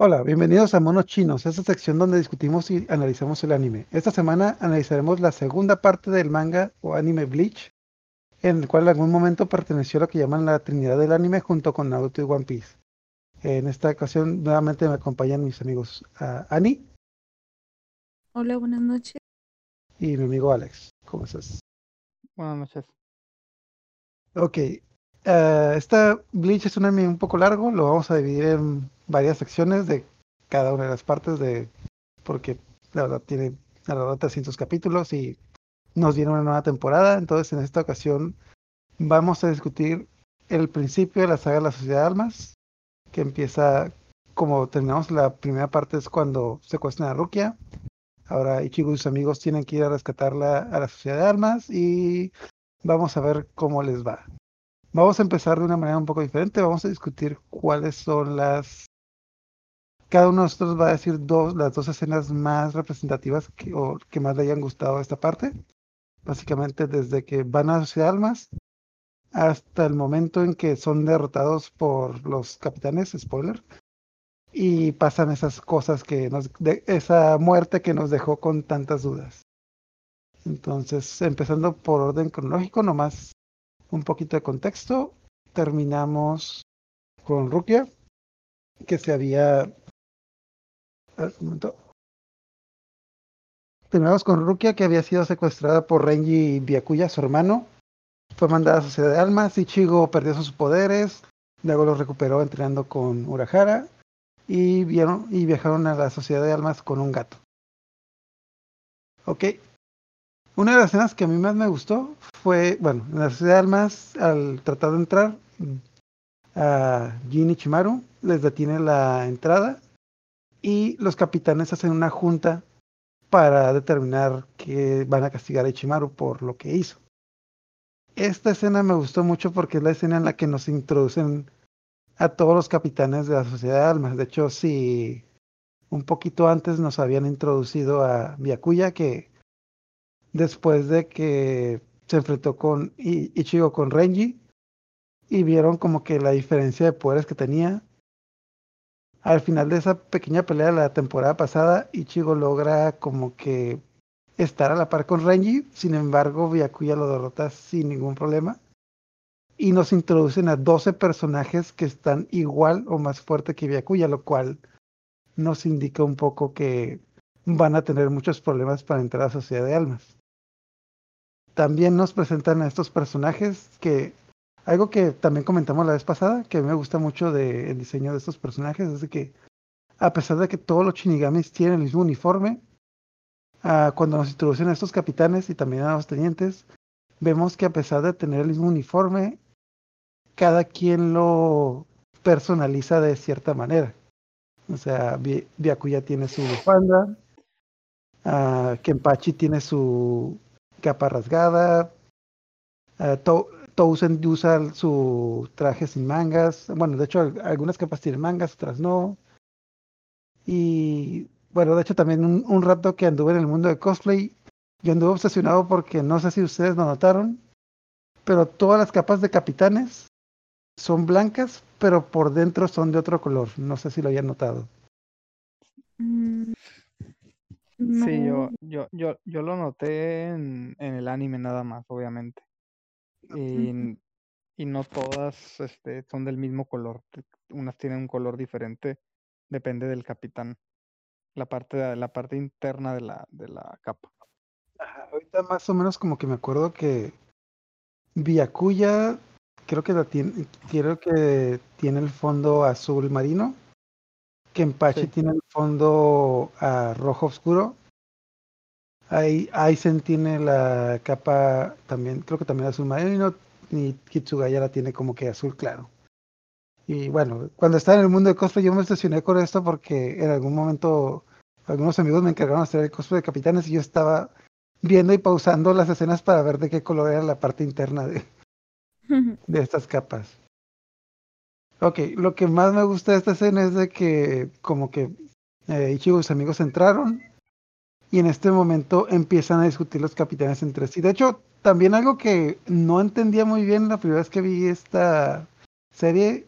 Hola, bienvenidos a Monos Chinos, esta sección donde discutimos y analizamos el anime. Esta semana analizaremos la segunda parte del manga o anime Bleach, en el cual en algún momento perteneció a lo que llaman la Trinidad del anime junto con Naruto y One Piece. En esta ocasión nuevamente me acompañan mis amigos uh, Ani. Hola, buenas noches. Y mi amigo Alex. ¿Cómo estás? Buenas noches. Ok. Uh, esta Bleach es un anime un poco largo, lo vamos a dividir en varias secciones de cada una de las partes de porque la verdad tiene alrededor de 300 capítulos y nos viene una nueva temporada. Entonces, en esta ocasión vamos a discutir el principio de la saga de la Sociedad de Almas, que empieza como terminamos la primera parte es cuando secuestran a Rukia. Ahora Ichigo y sus amigos tienen que ir a rescatarla a la Sociedad de Almas y vamos a ver cómo les va. Vamos a empezar de una manera un poco diferente. Vamos a discutir cuáles son las cada uno de nosotros va a decir dos, las dos escenas más representativas que, o que más le hayan gustado esta parte. Básicamente desde que van a de Almas hasta el momento en que son derrotados por los capitanes, spoiler, y pasan esas cosas que nos, de, esa muerte que nos dejó con tantas dudas. Entonces, empezando por orden cronológico, nomás un poquito de contexto, terminamos con Rukia, que se había Terminamos con Rukia, que había sido secuestrada por Renji Byakuya, su hermano. Fue mandada a la Sociedad de Almas. Ichigo perdió sus poderes. Luego los recuperó entrenando con Urahara. Y, vieron, y viajaron a la Sociedad de Almas con un gato. Ok. Una de las escenas que a mí más me gustó fue, bueno, en la Sociedad de Almas, al tratar de entrar, a Jin Ichimaru les detiene la entrada y los capitanes hacen una junta para determinar que van a castigar a Ichimaru por lo que hizo. Esta escena me gustó mucho porque es la escena en la que nos introducen a todos los capitanes de la Sociedad de Almas. De hecho, si un poquito antes nos habían introducido a Byakuya, que después de que se enfrentó con Ichigo con Renji y vieron como que la diferencia de poderes que tenía, al final de esa pequeña pelea de la temporada pasada, Ichigo logra como que estar a la par con Renji, sin embargo, Byakuya lo derrota sin ningún problema. Y nos introducen a 12 personajes que están igual o más fuerte que Byakuya, lo cual nos indica un poco que van a tener muchos problemas para entrar a la Sociedad de Almas. También nos presentan a estos personajes que algo que también comentamos la vez pasada, que me gusta mucho del de diseño de estos personajes, es de que a pesar de que todos los shinigamis tienen el mismo uniforme, uh, cuando nos introducen a estos capitanes y también a los tenientes, vemos que a pesar de tener el mismo uniforme, cada quien lo personaliza de cierta manera. O sea, Byakuya tiene su bufanda, uh, Kenpachi tiene su capa rasgada, uh, Tousen usa su traje sin mangas. Bueno, de hecho, algunas capas tienen mangas, otras no. Y bueno, de hecho, también un, un, rato que anduve en el mundo de cosplay, yo anduve obsesionado porque no sé si ustedes lo notaron, pero todas las capas de capitanes son blancas, pero por dentro son de otro color. No sé si lo hayan notado. Mm, no. Sí, yo, yo, yo, yo lo noté en, en el anime nada más, obviamente. Y, y, no todas este, son del mismo color. Unas tienen un color diferente, depende del capitán. La parte, la parte interna de la, de la capa. Ajá, ahorita más o menos como que me acuerdo que Byakuya creo que la tiene, creo que tiene el fondo azul marino. Kenpachi sí. tiene el fondo uh, rojo oscuro Aizen tiene la capa también, creo que también azul marino, y Kitsugaya la tiene como que azul claro. Y bueno, cuando estaba en el mundo de cosplay yo me estacioné con esto porque en algún momento algunos amigos me encargaron de hacer el cosplay de capitanes y yo estaba viendo y pausando las escenas para ver de qué color era la parte interna de, de estas capas. Ok, lo que más me gusta de esta escena es de que como que eh, Ichigo y sus amigos entraron, y en este momento empiezan a discutir los capitanes entre sí. De hecho, también algo que no entendía muy bien la primera vez que vi esta serie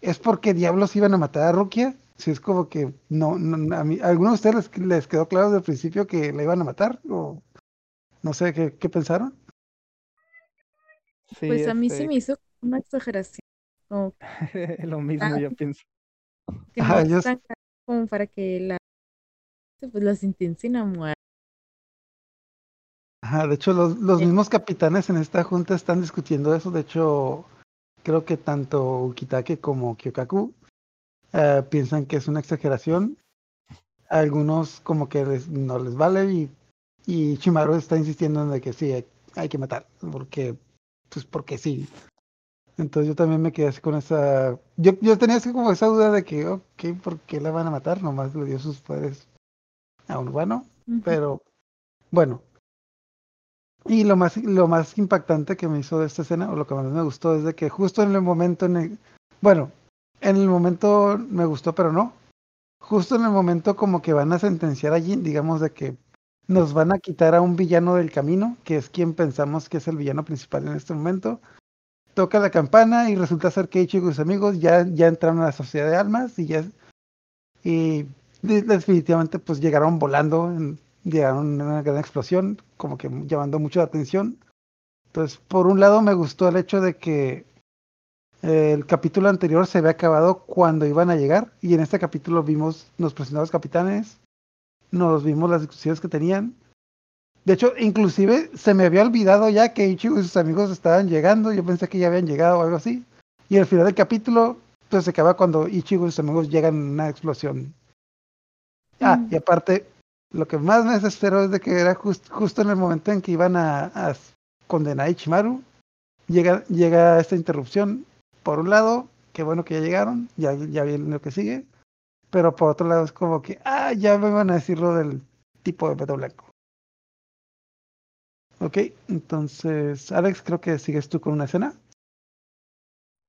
es porque diablos iban a matar a Rukia si es como que no, a mí, ¿a algunos de ustedes les, quedó claro desde el principio que la iban a matar? O no sé, ¿qué, qué pensaron? pues a mí sí este me hizo una exageración. Lo mismo yo pienso. como para que la pues los intenten a muerte. Ajá, de hecho los, los mismos capitanes en esta junta están discutiendo eso. De hecho, creo que tanto Ukitake como Kyokaku eh, piensan que es una exageración. Algunos como que no les vale y, y Chimaru está insistiendo en de que sí, hay, que matar, porque, pues porque sí. Entonces yo también me quedé así con esa... Yo, yo tenía así como esa duda de que, ok, ¿por qué la van a matar? Nomás le dio sus poderes a un bueno, pero bueno. Y lo más, lo más impactante que me hizo de esta escena, o lo que más me gustó, es de que justo en el momento en el... Bueno, en el momento me gustó, pero no. Justo en el momento como que van a sentenciar allí, digamos de que nos van a quitar a un villano del camino, que es quien pensamos que es el villano principal en este momento. Toca la campana y resulta ser que Ichigo y sus amigos ya, ya entraron a la sociedad de almas y ya y definitivamente pues llegaron volando, llegaron en una gran explosión, como que llamando mucho la atención. Entonces, por un lado me gustó el hecho de que el capítulo anterior se había acabado cuando iban a llegar y en este capítulo vimos, los capitanes, nos vimos las discusiones que tenían. De hecho, inclusive se me había olvidado ya que Ichigo y sus amigos estaban llegando, yo pensé que ya habían llegado o algo así. Y al final del capítulo, pues se acaba cuando Ichigo y sus amigos llegan en una explosión. Ah, y aparte, lo que más me desesperó es de que era justo en el momento en que iban a, a condenar a Ichimaru, llega, llega esta interrupción por un lado, qué bueno que ya llegaron, ya, ya viene lo que sigue, pero por otro lado es como que, ah, ya me van a decir lo del tipo de peto blanco. Ok, entonces, Alex, creo que sigues tú con una escena.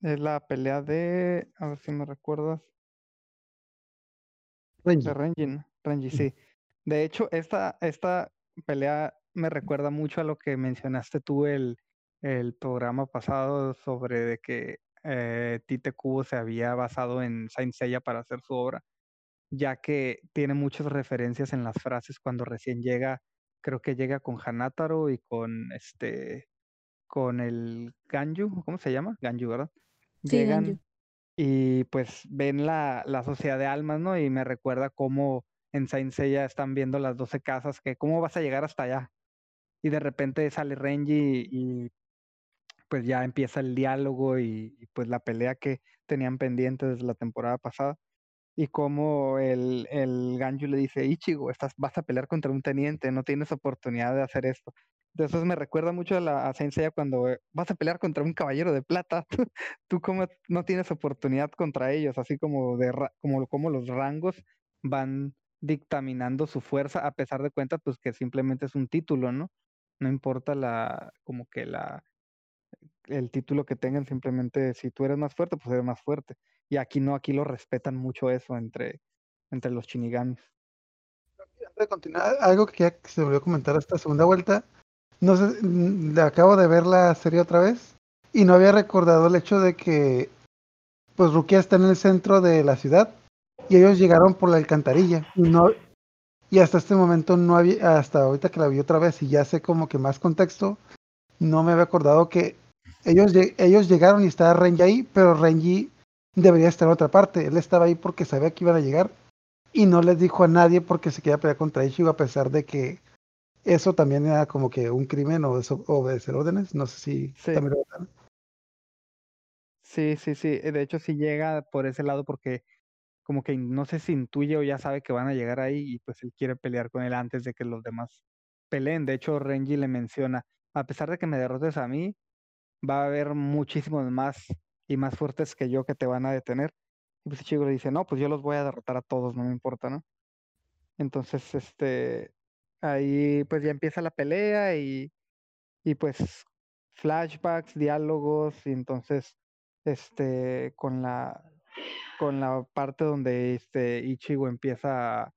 Es la pelea de, a ver si me recuerdas. De Renji, Renji, sí. De hecho, esta, esta pelea me recuerda mucho a lo que mencionaste tú el, el programa pasado sobre de que eh, Tite Kubo se había basado en Saint Seiya para hacer su obra, ya que tiene muchas referencias en las frases cuando recién llega, creo que llega con Hanataro y con este con el Ganju, ¿cómo se llama? Ganju, ¿verdad? Llegan y pues ven la, la sociedad de almas, ¿no? Y me recuerda cómo en Saint Seiya están viendo las 12 casas, que cómo vas a llegar hasta allá. Y de repente sale Renji y pues ya empieza el diálogo y, pues la pelea que tenían pendiente desde la temporada pasada. Y como el, el Ganju le dice, Ichigo, estás, vas a pelear contra un teniente, no tienes oportunidad de hacer esto. Entonces me recuerda mucho a la a cuando eh, vas a pelear contra un caballero de plata, tú, como no tienes oportunidad contra ellos, así como de como, como los rangos van dictaminando su fuerza, a pesar de cuenta, pues que simplemente es un título, ¿no? No importa la, como que la, el título que tengan, simplemente si tú eres más fuerte, pues eres más fuerte. Y aquí no, aquí lo respetan mucho eso entre, entre los shinigamis. Antes de continuar, algo que, ya se volvió a comentar esta segunda vuelta, no sé, mm, acabo de ver la serie otra vez y no había recordado el hecho de que pues Rukia está en el centro de la ciudad y ellos llegaron por la alcantarilla y no y hasta este momento no había hasta ahorita que la vi otra vez y ya sé como que más contexto no me había acordado que ellos, ellos llegaron y estaba Renji ahí, pero Renji debería estar en otra parte. Él estaba ahí porque sabía que iban a llegar y no les dijo a nadie porque se quería pelear contra Ichigo a pesar de que eso también era como que un crimen o obedecer órdenes. No sé si sí. también lo Sí, sí, sí. De hecho, sí llega por ese lado porque como que no sé si intuye o ya sabe que van a llegar ahí y pues él quiere pelear con él antes de que los demás peleen. De hecho, Renji le menciona, a pesar de que me derrotes a mí, va a haber muchísimos más y más fuertes que yo que te van a detener. Y pues Ichigo le dice, no, pues yo los voy a derrotar a todos, no me importa, ¿no? Entonces, este, ahí pues ya empieza la pelea y, y pues flashbacks, diálogos, y entonces, este, con la, con la parte donde este Ichigo empieza a,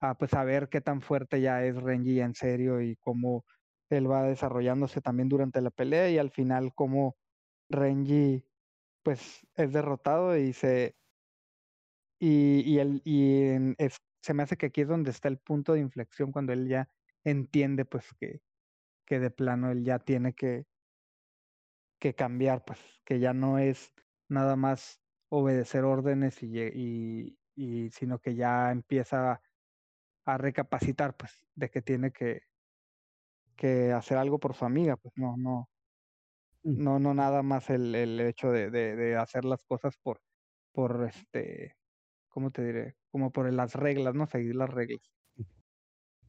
a pues a ver qué tan fuerte ya es Renji en serio y cómo él va desarrollándose también durante la pelea y al final como Renji pues es derrotado y se Y, y, él, y es, se me hace que aquí es donde está el punto de inflexión cuando él ya entiende pues que, que de plano él ya tiene que, que cambiar, pues que ya no es nada más obedecer órdenes y, y, y sino que ya empieza a recapacitar pues de que tiene que, que hacer algo por su amiga, pues no, no, mm. no, no nada más el, el hecho de, de, de, hacer las cosas por, por este, ¿cómo te diré? Como por las reglas, ¿no? Seguir las reglas.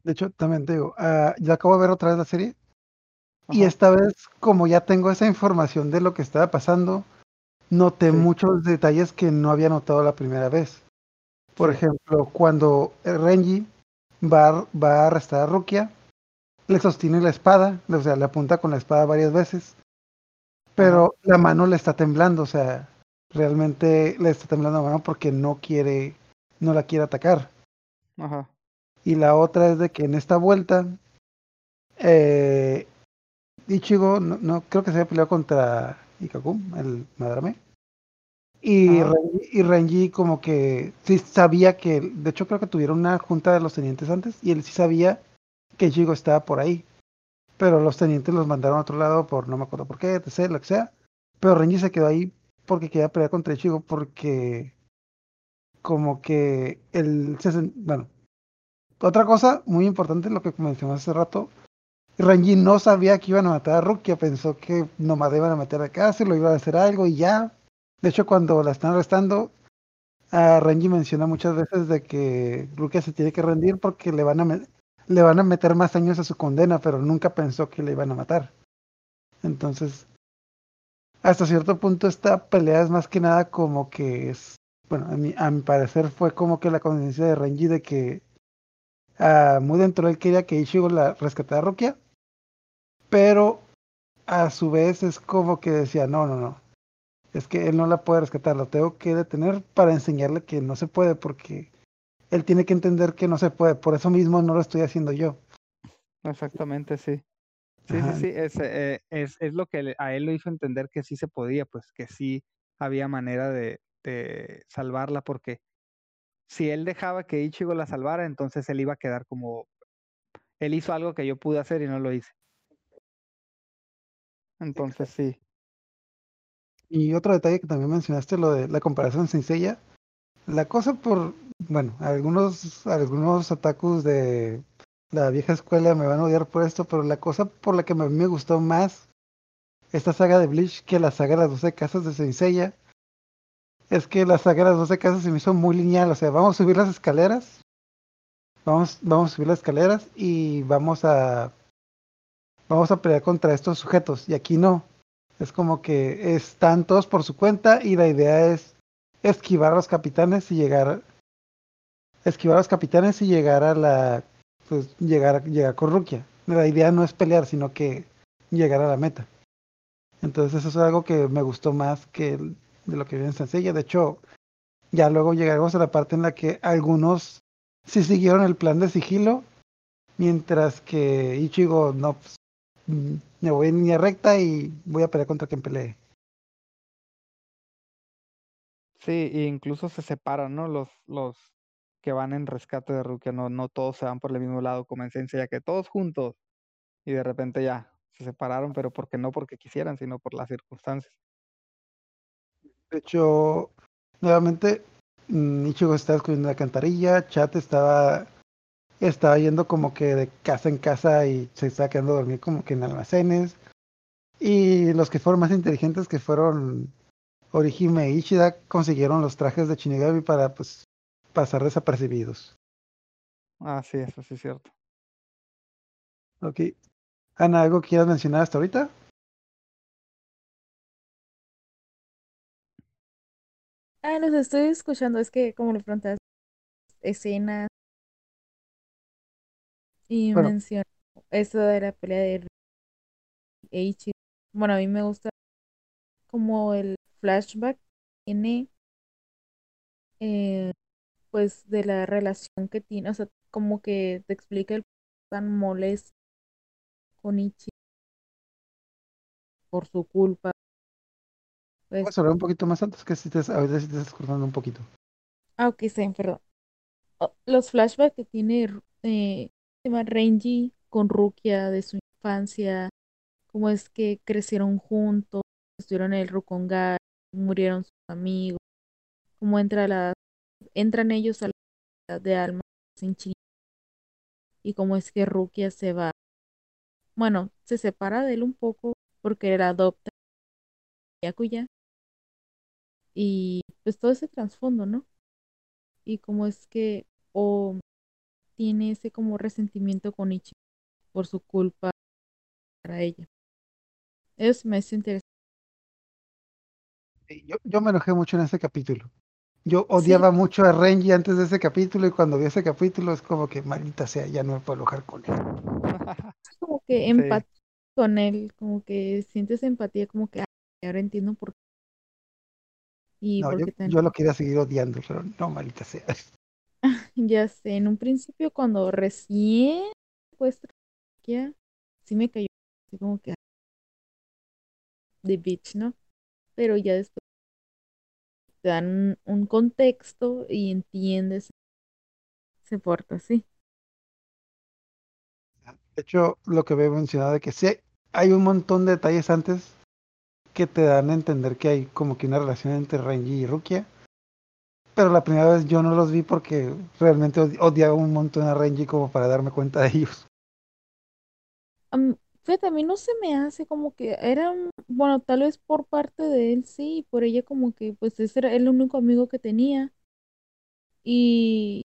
De hecho, también te digo, uh, ya acabo de ver otra vez la serie. Ajá. Y esta vez, como ya tengo esa información de lo que estaba pasando, noté sí. muchos detalles que no había notado la primera vez. Por sí. ejemplo, cuando Renji va, va a arrestar a Rukia, le sostiene la espada, o sea, le apunta con la espada varias veces, pero la mano le está temblando, o sea, realmente le está temblando la mano porque no quiere, no la quiere atacar. Ajá. Y la otra es de que en esta vuelta, eh, Ichigo, no, no, creo que se había peleado contra Ikaku, el Madrame. Y Renji, y Renji, como que sí sabía que, de hecho creo que tuvieron una junta de los tenientes antes, y él sí sabía que Ichigo estaba por ahí. Pero los tenientes los mandaron a otro lado por no me acuerdo por qué, etc, lo que sea. Pero Renji se quedó ahí porque quería pelear contra Ichigo porque como que él se bueno otra cosa muy importante lo que mencionamos hace rato Renji no sabía que iban a matar a Rukia pensó que nomás iban a meter a casa lo iban a hacer algo y ya. De hecho cuando la están arrestando a Renji menciona muchas veces de que Rukia se tiene que rendir porque le van a le van a meter más años a su condena pero nunca pensó que le iban a matar. Entonces hasta cierto punto esta pelea es más que nada como que es, bueno, a mi, a mi parecer fue como que la conciencia de Renji de que uh, muy dentro de él quería que Ichigo la rescatara a Rukia, pero a su vez es como que decía, no, no, no, es que él no la puede rescatar, lo tengo que detener para enseñarle que no se puede, porque él tiene que entender que no se puede, por eso mismo no lo estoy haciendo yo. Exactamente, sí. Sí, Ajá. sí, sí, es, eh, es, es, lo que a él lo hizo entender que sí se podía, pues que sí había manera de, de, salvarla, porque si él dejaba que Ichigo la salvara, entonces él iba a quedar como, él hizo algo que yo pude hacer y no lo hice. Entonces sí. Y otro detalle que también mencionaste, lo de la comparación sencilla, la cosa por, bueno, algunos, algunos atacos de la vieja escuela me van a odiar por esto, pero la cosa por la que mí me gustó más esta saga de Bleach que la saga de las 12 casas de Senseiya es que la saga de las 12 casas se me hizo muy lineal, o sea, vamos a subir las escaleras, vamos, vamos a subir las escaleras y vamos a vamos a pelear contra estos sujetos y aquí no, es como que están todos por su cuenta y la idea es esquivar a los capitanes y llegar esquivar a los capitanes y llegar a la pues llegar, llegar con Rukia. La idea no es pelear, sino que llegar a la meta. Entonces eso es algo que me gustó más que de lo que viene en Sencilla. De hecho, ya luego llegaremos a la parte en la que algunos sí siguieron el plan de sigilo, mientras que Ichigo no, pues, me voy en línea recta y voy a pelear contra quien pelee. Sí, e incluso se separan, ¿no? Los, los que van en rescate de Rukia, no, no todos se van por el mismo lado como en Sensei, que todos juntos y de repente ya se separaron, pero porque no porque quisieran, sino por las circunstancias. De hecho, nuevamente, Ichigo estaba escuchando la cantarilla, Chat estaba estaba yendo como que de casa en casa y se estaba quedando a dormir como que en almacenes. Y los que fueron más inteligentes, que fueron Orihime e Ishida, consiguieron los trajes de Shinigami para pues pasar desapercibidos. Ah, sí, eso sí es cierto. Ok. Ana, ¿algo quieras mencionar hasta ahorita? Ah, los estoy escuchando. Es que, como le preguntas, escenas. Y bueno. mencionó eso de la pelea de H. Bueno, a mí me gusta como el flashback tiene eh, pues de la relación que tiene, o sea, como que te explica el tan molesto con Ichi por su culpa. Pues, Puedes hablar un poquito más antes que si te, a veces si te estás cortando un poquito. Ah, ok, está perdón. Oh, los flashbacks que tiene eh, Renji con Rukia de su infancia, cómo es que crecieron juntos, estuvieron en el Rukongai, murieron sus amigos, cómo entra la, entran ellos a la de alma en Chile y cómo es que Rukia se va, bueno, se separa de él un poco porque era adopta Yakuya. Y pues todo ese trasfondo, ¿no? Y cómo es que o tiene ese como resentimiento con Ichi por su culpa para ella. Eso me hace interesante. Yo, yo me enojé mucho en ese capítulo. Yo odiaba mucho a Renji antes de ese capítulo y cuando vi ese capítulo es como que maldita sea, ya no me puedo enojar con él. Es como que empatía con él, como que sientes empatía, como que ahora entiendo por qué. Y no, yo, yo, lo quería seguir odiando, pero no, maldita sea. Ya sé, en un principio cuando recién ya sí me cayó así como que de bitch, ¿no? Pero ya después te dan un, contexto y entiendes se porta así. De hecho, lo que había mencionado de que sí hay un montón de detalles antes que te dan a entender que hay como que una relación entre Renji y Rukia pero la primera vez yo no los vi porque realmente odiaba un montón a Renji como para darme cuenta de ellos. fíjate, a mí no se me hace como que era, bueno, tal vez por parte de él sí, y por ella como que pues ese era el único amigo que tenía. Y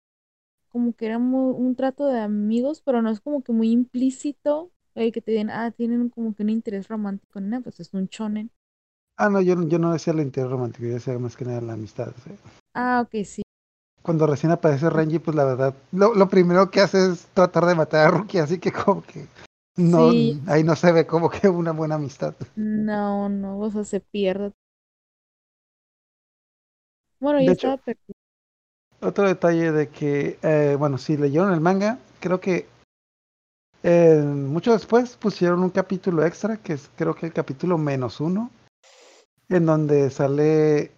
como que era un trato de amigos, pero no es como que muy implícito el que te den, ah, tienen como que un interés romántico nada, pues es un chonen. Ah, no, yo, yo no decía el interés romántico, yo decía más que nada la amistad. Ah, ok, sí. Cuando recién aparece Renji, pues la verdad, lo, lo primero que hace es tratar de matar a Ruki, así que como que no, ahí no se ve como que una buena amistad. No, no, o sea, se pierde. Bueno, ya estaba perdido. Otro detalle de que, eh, bueno, si leyeron el manga, creo que eh, mucho después pusieron un capítulo extra, que es creo que el capítulo menos uno, en donde sale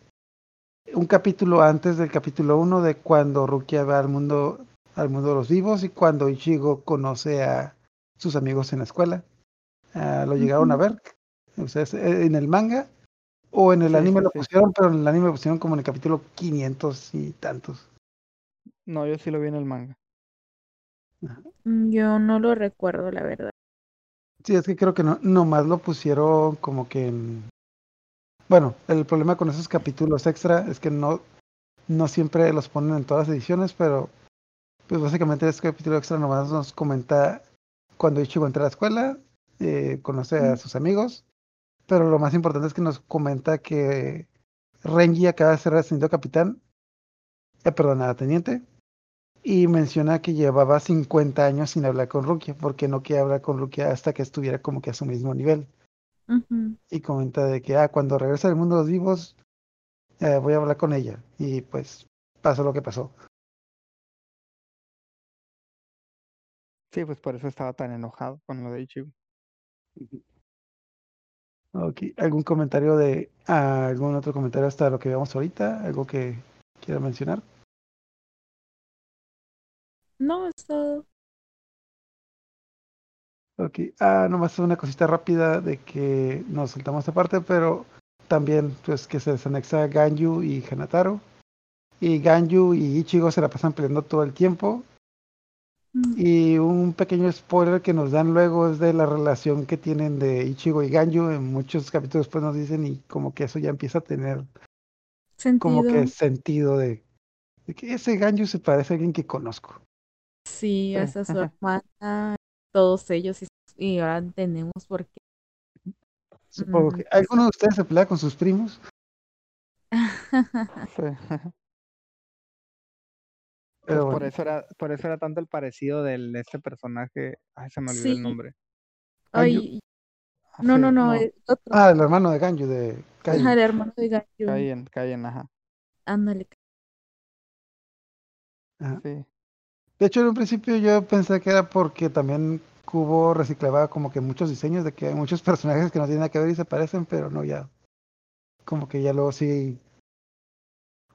un capítulo antes del capítulo 1 de cuando Rukia va al mundo, al mundo de los vivos y cuando Ichigo conoce a sus amigos en la escuela. Ah, lo llegaron a ver ustedes eh, en el manga o en el anime lo pusieron, pero en el anime lo pusieron como en el capítulo 500 y tantos. No, yo sí lo vi en el manga. Mm, yo no lo recuerdo, la verdad. Sí, es que creo que no, nomás lo pusieron como que en, bueno, el problema con esos capítulos extra es que no, no siempre los ponen en todas las ediciones, pero pues básicamente este capítulo extra nomás nos comenta cuando Ichigo entra a la escuela, eh, conoce a sus amigos, pero lo más importante es que nos comenta que Renji acaba de ser ascendido capitán, eh, perdón, a teniente, y menciona que llevaba 50 años sin hablar con Rukia, porque no quiere hablar con Rukia hasta que estuviera como que a su mismo nivel. Y comenta de que, ah, cuando regrese al mundo de los vivos, eh, voy a hablar con ella. Y pues pasó lo que pasó. Sí, pues por eso estaba tan enojado con lo de Ichigo. Ok, ¿algún comentario de, ah, algún otro comentario hasta lo que veamos ahorita? ¿Algo que quiera mencionar? No, es todo. Ok, ah, nomás una cosita rápida de que nos saltamos esta parte, pero también pues que se desanexa Ganyu y Hanataro. Y Ganyu y Ichigo se la pasan peleando todo el tiempo. Mm. Y un pequeño spoiler que nos dan luego es de la relación que tienen de Ichigo y Ganyu. En muchos capítulos después nos dicen y como que eso ya empieza a tener como que sentido de, que ese Ganyu se parece a alguien que conozco. Sí, esa es su hermana todos ellos y, ahora entendemos por qué. Supongo que alguno de ustedes se pelea con sus primos. Pero pues por eso era, por eso era tanto el parecido de este personaje. Ay, se me olvidó el nombre. Ay, no, no, no, Ah, el hermano de Ganju, de Ajá, el hermano de Ganju. Cayen, Cayen, ajá. Ándale. Sí. De hecho, en un principio yo pensé que era porque también Cubo reciclaba como que muchos diseños de que hay muchos personajes que no tienen nada que ver y se parecen, pero no ya. Como que ya luego sí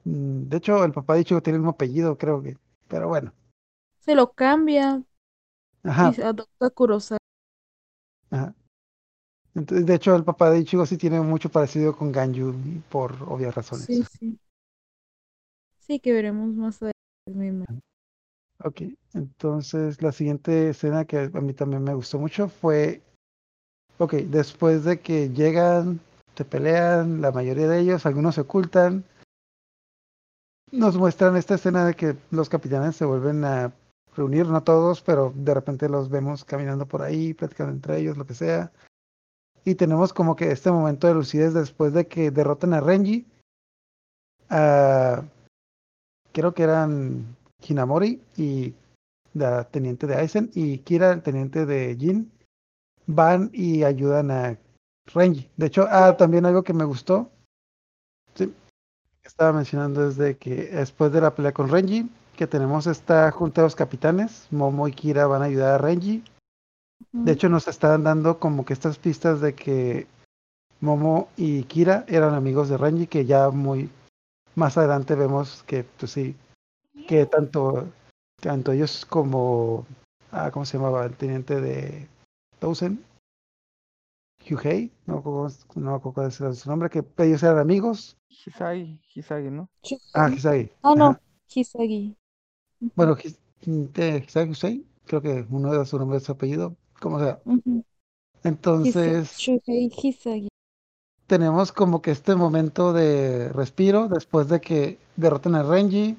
Mm, de hecho, el papá de Ichigo tiene el mismo apellido, creo que. Pero bueno. Se lo cambia. Ajá. Y se adopta Kurosawa. Ajá. Entonces, de hecho, el papá de Ichigo sí tiene mucho parecido con Ganyu por obvias razones. Sí, sí. Sí, que veremos más adelante. Ok, entonces la siguiente escena que a mí también me gustó mucho fue, ok, después de que llegan, se pelean, la mayoría de ellos, algunos se ocultan, nos muestran esta escena de que los capitanes se vuelven a reunir, no todos, pero de repente los vemos caminando por ahí, platicando entre ellos, lo que sea. Y tenemos como que este momento de lucidez después de que derrotan a Renji. creo que eran Hinamori y la teniente de Aizen y Kira, el teniente de Jin, van y ayudan a Renji. De hecho, ah, también algo que me gustó. Sí, estaba mencionando desde que después de la pelea con Renji, que tenemos esta junta de los capitanes, Momo y Kira van a ayudar a Renji. De hecho, nos están dando como que estas pistas de que Momo y Kira eran amigos de Renji, que ya muy más adelante vemos que, pues sí, que tanto, tanto ellos como, ah, ¿cómo se llamaba? El teniente de Towson, Hyuhei, no, no me acuerdo cuál es su nombre, que ellos eran amigos. Hisagi, Hisagi, ¿no? Ah, Hisagi. Ah, no, Hisagi. Bueno, Hisagi Hisagi, creo que uno de su nombre es su apellido, como sea. Entonces, Hisagi. tenemos como que este momento de respiro después de que derroten a Renji.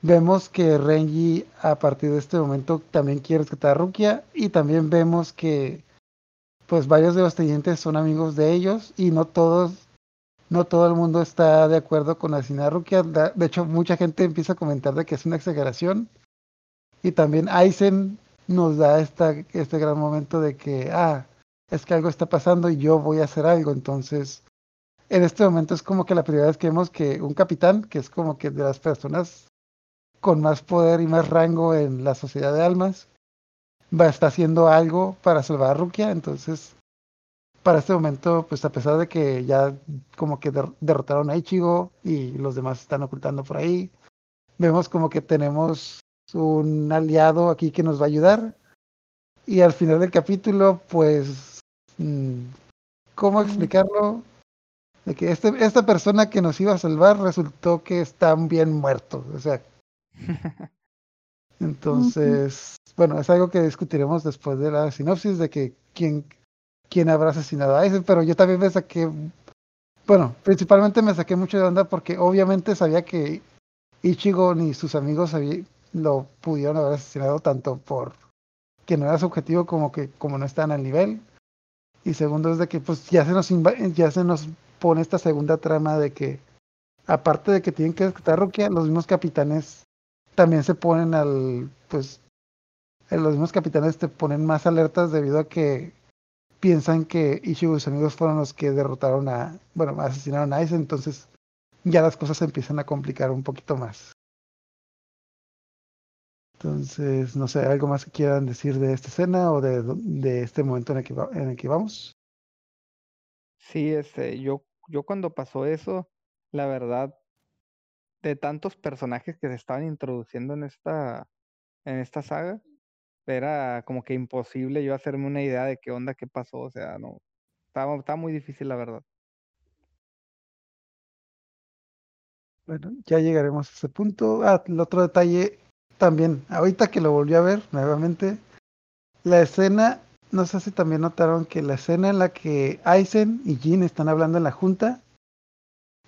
Vemos que Renji a partir de este momento también quiere rescatar a Rukia y también vemos que pues varios de los tenientes son amigos de ellos y no todos, no todo el mundo está de acuerdo con asesinar a Rukia. De hecho, mucha gente empieza a comentar de que es una exageración. Y también Aizen nos da esta, este gran momento de que, ah, es que algo está pasando y yo voy a hacer algo. Entonces, en este momento es como que la primera vez que vemos que un capitán, que es como que de las personas con más poder y más rango en la sociedad de almas, va a haciendo algo para salvar a Rukia. Entonces, para este momento, pues a pesar de que ya como que derrotaron a Ichigo y los demás están ocultando por ahí, vemos como que tenemos un aliado aquí que nos va a ayudar. Y al final del capítulo, pues, mm, ¿cómo explicarlo? De que este, esta persona que nos iba a salvar resultó que está bien muerto. O sea, entonces, bueno, es algo que discutiremos después de la sinopsis de que quién, quién habrá asesinado a ese, pero yo también me saqué, bueno, principalmente me saqué mucho de onda porque obviamente sabía que Ichigo ni sus amigos lo pudieron haber asesinado tanto por que no era su objetivo como que como no están al nivel. Y segundo es de que pues ya se nos ya se nos pone esta segunda trama de que aparte de que tienen que rescatar Rukia, los mismos capitanes también se ponen al, pues, los mismos capitanes te ponen más alertas debido a que piensan que Ichigo y sus amigos fueron los que derrotaron a, bueno, asesinaron a Ice, entonces ya las cosas se empiezan a complicar un poquito más. Entonces, no sé, ¿algo más que quieran decir de esta escena o de, de este momento en el, que en el que vamos? Sí, este, yo, yo cuando pasó eso, la verdad, de tantos personajes que se estaban introduciendo en esta, en esta saga, era como que imposible yo hacerme una idea de qué onda, qué pasó, o sea, no, estaba, muy difícil la verdad. Bueno, ya llegaremos a ese punto. Ah, el otro detalle también, ahorita que lo volví a ver nuevamente, la escena, no sé si también notaron que la escena en la que Aizen y Jin están hablando en la junta,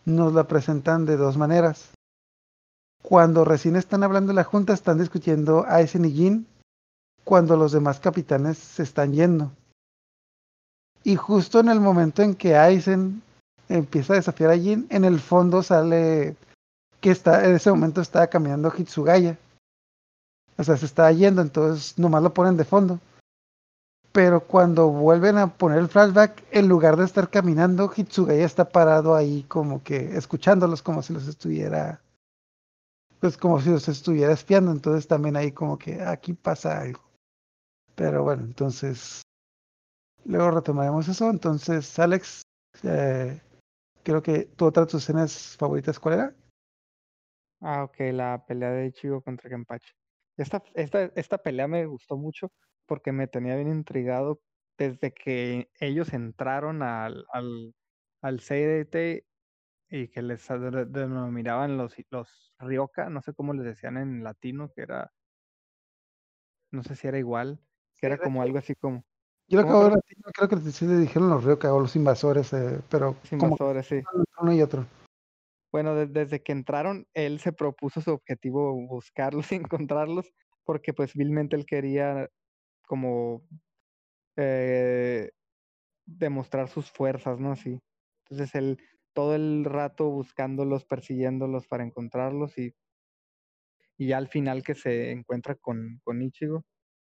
nos la presentan de dos maneras cuando recién están hablando en la junta, están discutiendo a Aizen y Jin cuando los demás capitanes se están yendo. Y justo en el momento en que Aizen empieza a desafiar a Jin, en el fondo sale que está, en ese momento está caminando Hitsugaya. O sea, se está yendo, entonces nomás lo ponen de fondo. Pero cuando vuelven a poner el flashback, en lugar de estar caminando, Hitsugaya está parado ahí como que escuchándolos como si los estuviera pues como si los estuviera espiando, entonces también ahí como que aquí pasa algo. Pero bueno, entonces luego retomaremos eso. Entonces, Alex, eh, creo que tu otra de tus escenas favoritas, ¿cuál era? Ah, ok, la pelea de Ichigo contra Kenpachi. Esta, esta, esta pelea me gustó mucho porque me tenía bien intrigado desde que ellos entraron al, al, al CDT y que les denominaban los, los Ryoka, no sé cómo les decían en latino, que era, no sé si era igual, que era como algo así como... Yo creo que creo que sí le dijeron los Ryoka o los invasores, eh, pero... Los invasores, sí. Uno y otro. Bueno, desde que entraron, él se propuso su objetivo buscarlos y encontrarlos, porque pues vilmente él quería como eh, demostrar sus fuerzas, ¿no? Sí. Entonces él todo el rato buscándolos, persiguiéndolos para encontrarlos y, y ya al final que se encuentra con, con Ichigo,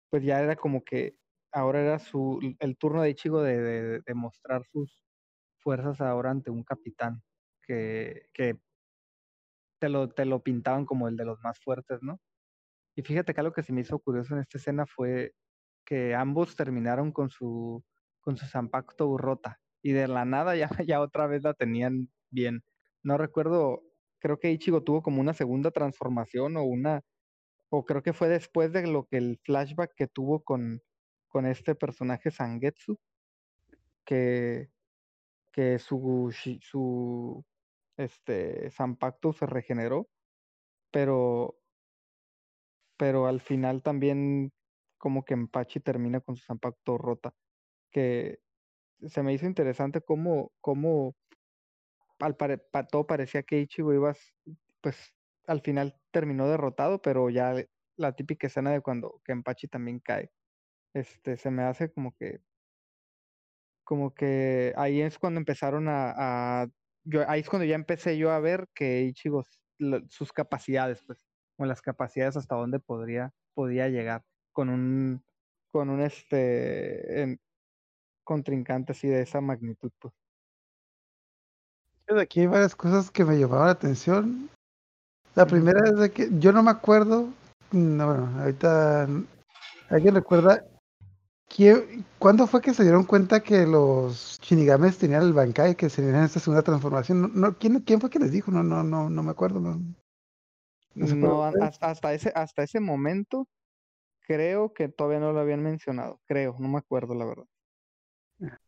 pues ya era como que ahora era su, el turno de Ichigo de, de, mostrar sus fuerzas ahora ante un capitán que, que te, lo, te lo pintaban como el de los más fuertes, ¿no? Y fíjate que algo que se me hizo curioso en esta escena fue que ambos terminaron con su, con su Zampacto rota y de la nada ya, ya otra vez la tenían bien. No recuerdo, creo que Ichigo tuvo como una segunda transformación o una, o creo que fue después de lo que el flashback que tuvo con, con este personaje Sangetsu, que, que su, su este Zampacto se regeneró, pero, pero al final también como que Empachi termina con su Zampacto rota, que se me hizo interesante cómo, cómo al todo parecía que Ichigo iba, pues al final terminó derrotado, pero ya la típica escena de cuando Kenpachi también cae, este, se me hace como que, como que ahí es cuando empezaron a, yo, ahí es cuando ya empecé yo a ver que Ichigo, sus capacidades, pues, o las capacidades hasta dónde podría, podía llegar con un, con un este, contrincante así de esa magnitud, pues. Aquí hay varias cosas que me llamaban la atención. La primera es de que yo no me acuerdo, no, bueno, ahorita alguien recuerda ¿Cuándo fue que se dieron cuenta que los Shinigames tenían el Bankai, que se tenían esta segunda transformación? No, ¿quién, ¿Quién fue que les dijo? No, no, no, no me acuerdo. No, no hasta, ese, hasta ese momento creo que todavía no lo habían mencionado. Creo, no me acuerdo la verdad.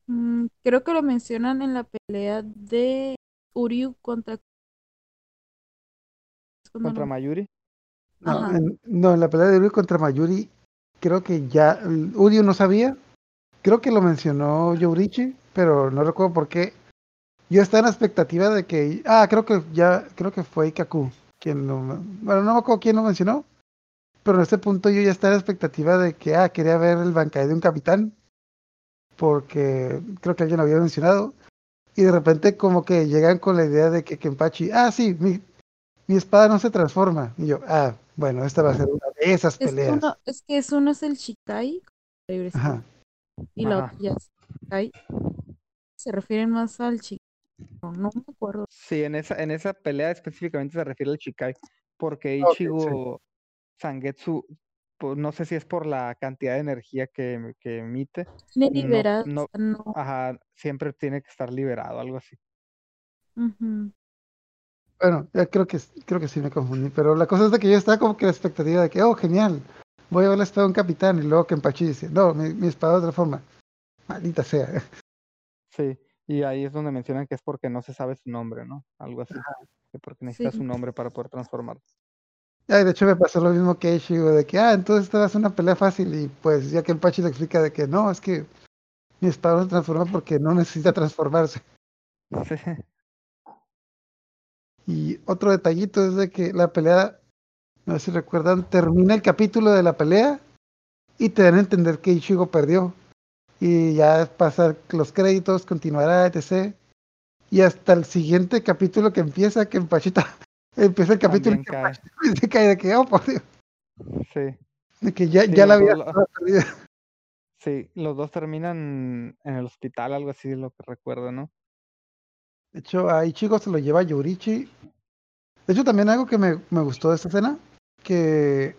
Mm, creo que lo mencionan en la pelea de Uryu contra. ¿Contra Mayuri? No en, no, en la pelea de Uryu contra Mayuri, creo que ya. Uryu no sabía. Creo que lo mencionó Yorichi, pero no recuerdo por qué. Yo estaba en la expectativa de que. Ah, creo que ya. Creo que fue Ikaku quien lo. Bueno, no me acuerdo quién lo mencionó. Pero en este punto yo ya estaba en la expectativa de que. Ah, quería ver el Bankai de un capitán porque creo que alguien lo había mencionado, y de repente como que llegan con la idea de que Kenpachi, ah, sí, mi, mi espada no se transforma. Y yo, ah, bueno, esta va a ser una de esas peleas. es que eso no es el Shikai, y la otra ya es Shikai. Se refieren más al Shikai. No, no, me acuerdo. Sí, en esa, en esa pelea específicamente se refiere al Shikai, porque Ichigo Sangetsu pues, no sé si es por la cantidad de energía que, que emite. Tiene no, Ajá, siempre tiene que estar liberado, algo así. Bueno, creo que creo que sí me confundí, pero la cosa es de que yo estaba como que la expectativa de que, oh, genial, voy a ver la espada de un capitán, y luego que Empachi dice, no, mi, espada de otra forma. Maldita sea. Sí, y ahí es donde mencionan que es porque no se sabe su nombre, ¿no? Algo así. Que porque necesita su nombre para poder transformar de hecho me pasó lo mismo que Ichigo, de que, ah, entonces esta va a ser una pelea fácil y pues ya que Pachi le explica de que no, es que mi espada no se transforma porque no necesita transformarse. Y otro detallito es de que la pelea, no sé si recuerdan, termina el capítulo de la pelea y te dan a entender que Ichigo perdió. Y ya pasar los créditos, continuará, etc. Y hasta el siguiente capítulo que empieza, que Pachita Empieza el capítulo y se cae de que, oh, por Dios. Sí. De que ya, ya la había Sí, los dos terminan en el hospital, algo así, lo que recuerdo, ¿no? De hecho, a Ichigo se lo lleva Yurichi. De hecho, también algo que me, me gustó de esta escena, que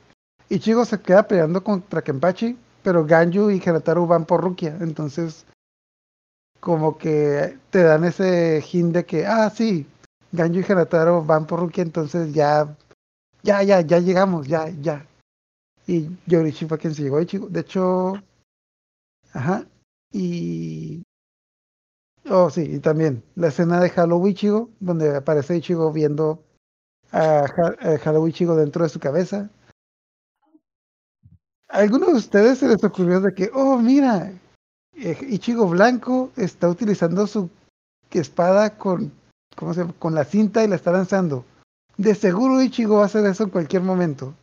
Ichigo se queda peleando contra Kenpachi, pero Ganju y Hanataru van por Rukia. Entonces, como que te dan ese hint de que, ah, sí, Ganju y Hanataro van por Rukia, entonces ya ya, ya, ya llegamos, ya, ya. Y Yorichi fue quien se llegó. De hecho, ajá. Y. Oh, sí, y también la escena de Halloween Ichigo, donde aparece Ichigo viendo a, Ichigo dentro de su cabeza. ¿A de ustedes se les ocurrió de que, oh, mira, eh, Ichigo Blanco está utilizando su espada con, ¿cómo se con la cinta y la está lanzando? De seguro Ichigo va a hacer eso en cualquier momento.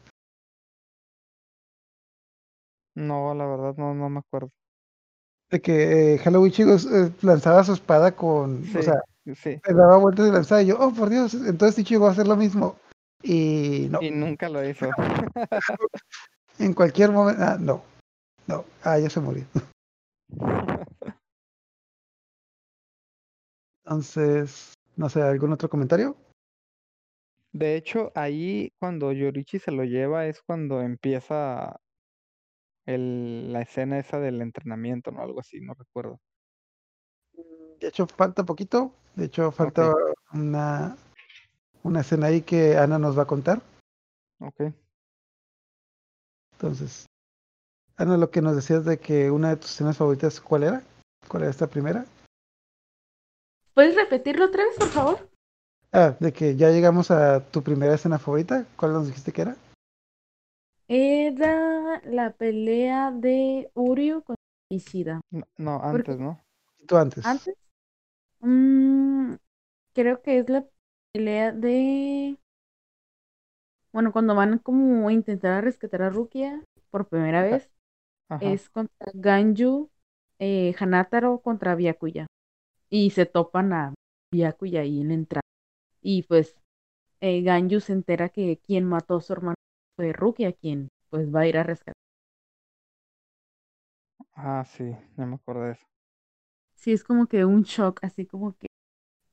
No, la verdad no, no me acuerdo. De que eh, Halloween Ichigo eh, lanzaba su espada con, o sea, le daba vueltas de lanzada y yo, oh por Dios, entonces Ichigo va a hacer lo mismo. Y no. Y nunca lo hizo. en cualquier momento, ah, no, no, ah, ya se murió. Entonces, no sé, ¿algún otro comentario? De hecho, ahí cuando Yorichi se lo lleva es cuando empieza el, la escena esa del entrenamiento, ¿no? Algo así, no recuerdo. De hecho, falta poquito. De hecho, falta una, una escena ahí que Ana nos va a contar. Ok. Entonces, Ana, lo que nos decías de que una de tus escenas favoritas, ¿cuál era? ¿Cuál era esta primera? ¿Puedes repetirlo otra vez, por favor? Ah, de que ya llegamos a tu primera escena favorita. ¿Cuál nos dijiste que era? Era la pelea de Uryu con Ishida. No, antes, ¿no? ¿Tú antes? ¿Antes? Mm, creo que es la pelea de... Bueno, cuando van como a intentar rescatar a Rukia por primera vez, es contra Ganju, eh, Hanataro contra Byakuya. Y se topan a Byakuya ahí en la entrada. Y pues eh, Ganju se entera que quien mató a su hermano fue Rukia, quien pues va a ir a rescatar. Ah, sí, no me acuerdo de eso. Sí, es como que un shock, así como que,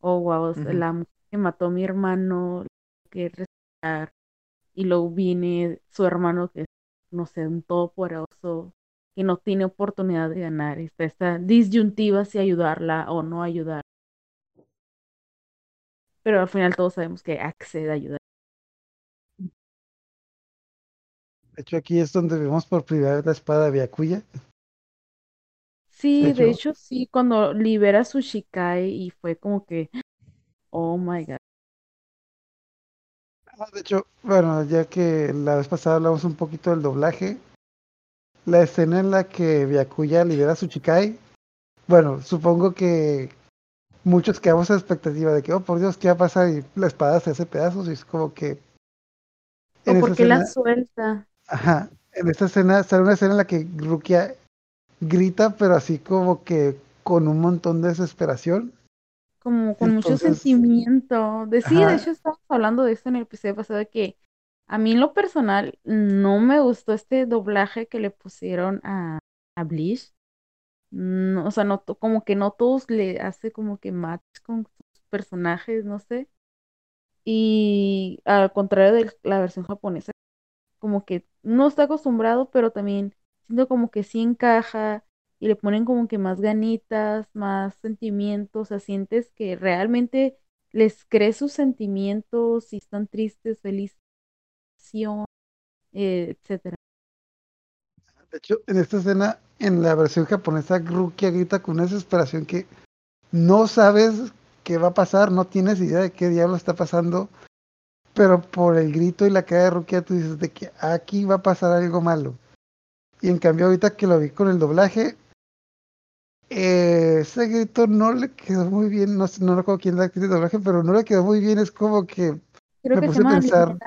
oh, wow, la mujer que mató a mi hermano, que rescatar, y luego viene su hermano que es, no sé, un todopoderoso, que no tiene oportunidad de ganar, está esta disyuntiva si ayudarla o no ayudar pero al final todos sabemos que accede a ayudar. De hecho, aquí es donde vemos por primera vez la espada de. Sí, de hecho, sí, cuando libera su Shikai y fue como que, oh my god. Ah, de hecho, bueno, ya que la vez pasada hablamos un poquito del doblaje, la escena en la que Byakuya libera su Shikai, bueno, supongo que muchos quedamos a expectativa de que, oh por Dios, ¿qué va a pasar? Y la espada se hace pedazos y es como que. ¿O por qué la suelta? Ajá. En esta escena sale una escena en la que Rukia grita, pero así como que con un montón de desesperación. Como con mucho sentimiento. De, sí, de hecho estábamos hablando de esto en el episodio pasado, de que a mí en lo personal no me gustó este doblaje que le pusieron a, a Bleach o sea, no, como que no todos le hace como que match con sus personajes, no sé. Y al contrario de la versión japonesa, como que no está acostumbrado, pero también siento como que sí encaja y le ponen como que más ganitas, más sentimientos, o sea, sientes que realmente les crees sus sentimientos, si están tristes, felices, eh, etcétera. De hecho, en esta escena, en la versión japonesa, Rukia grita con una desesperación que no sabes qué va a pasar, no tienes idea de qué diablo está pasando, pero por el grito y la cara de Rukia tú dices de que aquí va a pasar algo malo. Y en cambio ahorita que lo vi con el doblaje, eh, ese grito no le quedó muy bien, no, no recuerdo quién es la actriz de doblaje, pero no le quedó muy bien, es como que me puse a pensar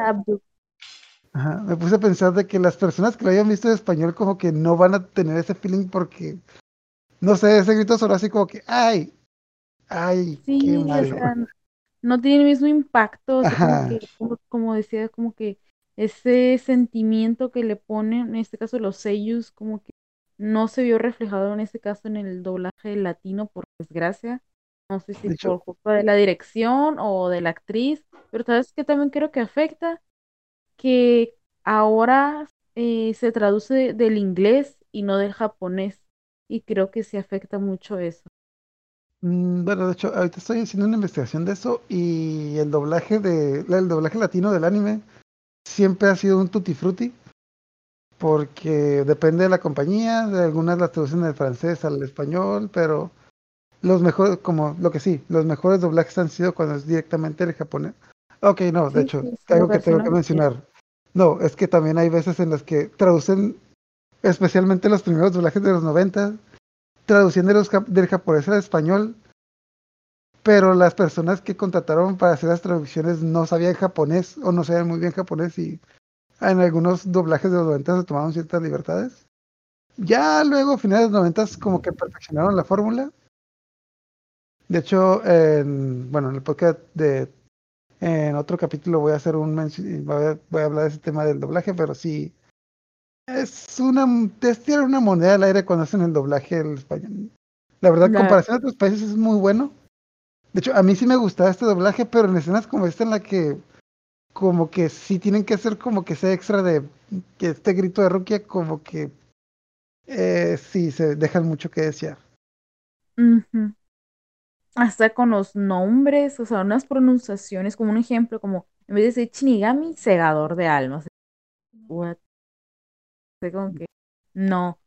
me puse a pensar de que las personas que lo hayan visto en español como que no van a tener ese feeling porque, no sé, ese grito sonó así como que, ay, ay, qué malo. no tiene el mismo impacto, como, decía, como que ese sentimiento que le ponen, en este caso los sellos, como que no se vio reflejado en este caso en el doblaje latino, por desgracia. No sé si por culpa de la dirección o de la actriz, pero sabes que también creo que afecta que ahora eh, se traduce del inglés y no del japonés. Y creo que sí afecta mucho eso. Mm, bueno, de hecho, ahorita estoy haciendo una investigación de eso y el doblaje de el doblaje latino del anime siempre ha sido un tutti frutti, porque depende de la compañía, de algunas las traducen del francés al español, pero los mejores, como lo que sí, los mejores doblajes han sido cuando es directamente el japonés. Ok, no, de hecho, algo que tengo que mencionar. No, es que también hay veces en las que traducen, especialmente los primeros doblajes de los 90, traduciendo los, del japonés al español, pero las personas que contrataron para hacer las traducciones no sabían japonés o no sabían muy bien japonés y en algunos doblajes de los 90 se tomaron ciertas libertades. Ya luego, a finales de los 90, como que perfeccionaron la fórmula. De hecho, en, bueno, en el podcast de en otro capítulo voy a hacer un voy a, voy a hablar de ese tema del doblaje, pero sí es una es tirar una moneda al aire cuando hacen el doblaje el español. La verdad, en comparación a otros países es muy bueno. De hecho, a mí sí me gustaba este doblaje, pero en escenas como esta en la que como que sí tienen que hacer como que sea extra de que este grito de Rukia como que eh, sí se dejan mucho que desear. Hasta con los nombres, o sea, unas pronunciaciones, como un ejemplo, como en vez de decir Shinigami, segador de almas. What? como que no.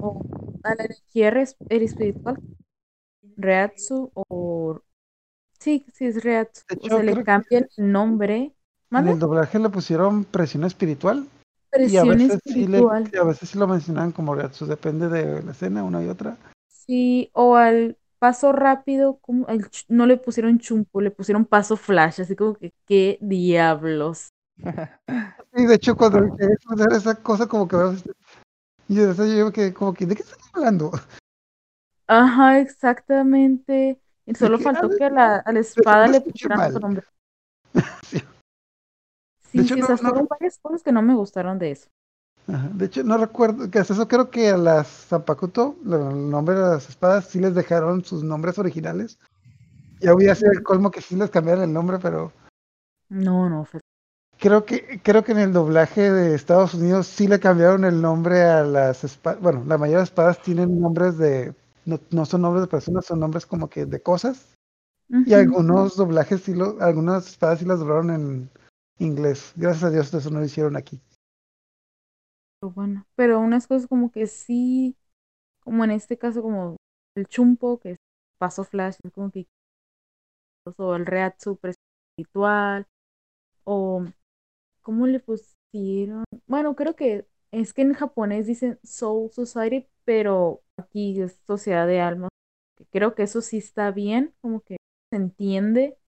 O a la energía espiritual, Reatsu o Sí, sí, es Reatsu. o sea, le cambian el nombre. En el doblaje le pusieron presión espiritual. Presión y a veces espiritual. Sí a veces sí lo mencionan como Reatsu, depende de la escena, una y otra. Sí, o al paso rápido, como no le pusieron chumpo, le pusieron paso flash, así como que, ¿qué diablos? Sí, de hecho, cuando hacer esa cosa, como que. Y yo que, como que, ¿de qué están hablando? Ajá, exactamente. Y solo faltó que a la, a la espada le pusieran otro nombre. sí, no, fueron varias cosas que no me gustaron de eso. De hecho, no recuerdo, que eso creo que a las Zapacuto, el nombre de las espadas, sí les dejaron sus nombres originales. Ya voy a hacer el colmo que sí les cambiaron el nombre, pero... No, no, Creo que, creo que en el doblaje de Estados Unidos sí le cambiaron el nombre a las espadas. Bueno, la mayoría de espadas tienen nombres de no, son nombres de personas, son nombres como que de cosas. Y algunos doblajes, sí lo, algunas espadas sí las doblaron en inglés. Gracias a Dios eso no lo hicieron aquí. Bueno, pero unas cosas como que sí, como en este caso como el chumpo, que es paso flash, como que o el reatsu espiritual, o cómo le pusieron, bueno, creo que es que en japonés dicen Soul Society, pero aquí es Sociedad de Almas. Creo que eso sí está bien, como que se entiende.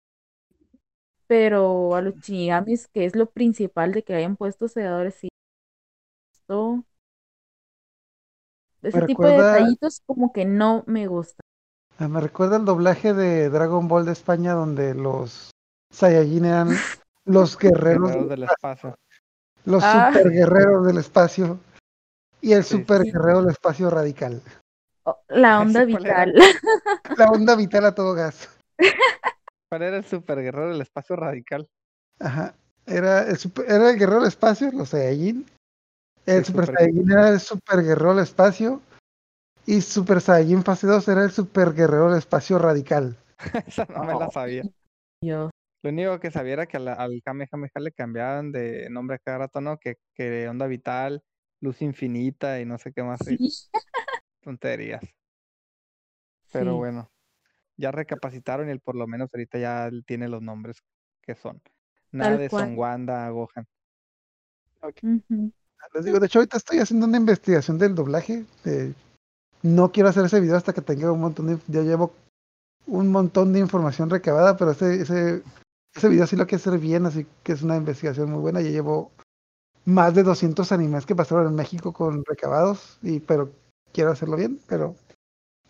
Pero a los chinigamis, que es lo principal de que hayan puesto segadores, sí. Ese tipo de detallitos como que no me gusta. Ah, me recuerda el doblaje de Dragon Ball de España donde los Saiyajin eran los guerreros, del espacio. Los ah. super guerreros del espacio. Y el super guerrero del espacio radical. Oh, la onda vital. La onda vital a todo gas. ¿Cuál era el super guerrero del espacio radical? Ajá. Era el, era el guerrero del espacio, los Saiyajin. El, Super, Saiyajin era el super guerrero del espacio. Y Super Saiyajin fase 2 era el super guerrero del espacio radical. Esa no me la sabía. Lo único que sabía era que al Kamehameha le cambiaban de nombre a cada rato, ¿no? Que, que onda vital, luz infinita y no sé qué más. Tonterías. Pero bueno, ya recapacitaron y él por lo menos ahorita ya tiene los nombres que son. Nada de Son Wanda, Gohan. Les digo, de hecho ahorita estoy haciendo una investigación del doblaje. no quiero hacer ese video hasta que tenga un montón de... Ya llevo un montón de información recabada, pero ese, ese, ese video sí lo quiero hacer bien, así que es una investigación muy buena. Ya llevo más de 200 animes que pasaron en México con recabados, y pero quiero hacerlo bien, pero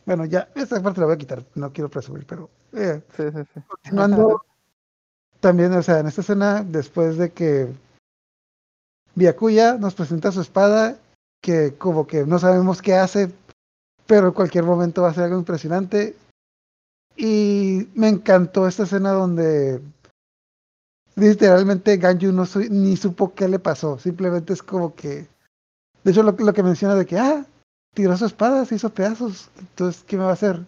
bueno, ya esta parte la voy a quitar, no quiero presumir, pero eh, continuando también, o sea, en esta escena, después de que Byakuya nos presenta su espada, que como que no sabemos qué hace, pero en cualquier momento va a ser algo impresionante. Y me encantó esta escena donde literalmente Ganju no ni supo qué le pasó. Simplemente es como que. De hecho, lo, que menciona de que, ah, tiró su espada, se hizo pedazos. Entonces, ¿qué me va a hacer?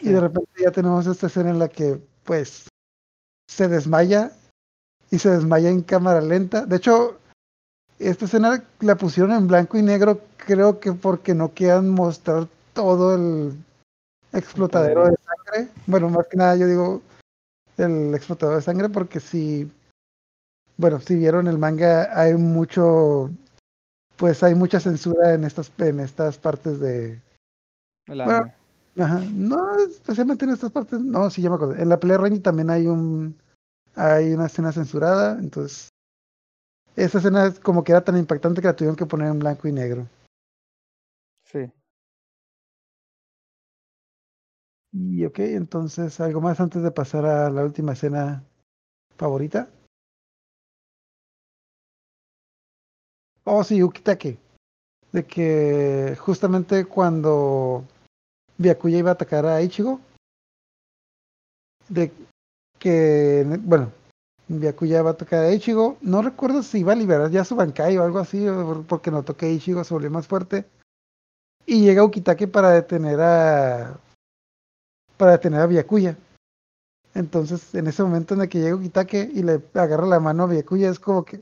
Y de repente ya tenemos esta escena en la que, pues, se desmaya y se desmaya en cámara lenta. De hecho, esta escena la pusieron en blanco y negro, creo que porque no quieran mostrar todo el explotadero de sangre. Bueno, más que nada yo digo el explotador de sangre porque si, bueno, si vieron el manga hay mucho, pues hay mucha censura en estas, en estas partes de... Bueno, ajá, no, especialmente en estas partes, no, sí, ya me acuerdo. En la pelea también hay un, hay una escena censurada, entonces esa escena es como que era tan impactante que la tuvieron que poner en blanco y negro. Sí. Y ok, entonces, ¿algo más antes de pasar a la última escena favorita? Oh, sí, Ukitake. De que justamente cuando Byakuya iba a atacar a Ichigo, de que, bueno, Byakuya va a atacar a Ichigo, no recuerdo si iba a liberar ya su Bankai o algo así, porque notó que Ichigo se volvió más fuerte. Y llega Ukitake para detener a para detener a Byakuya. Entonces, en ese momento en el que llega Ukitake y le agarra la mano a Byakuya, es como que.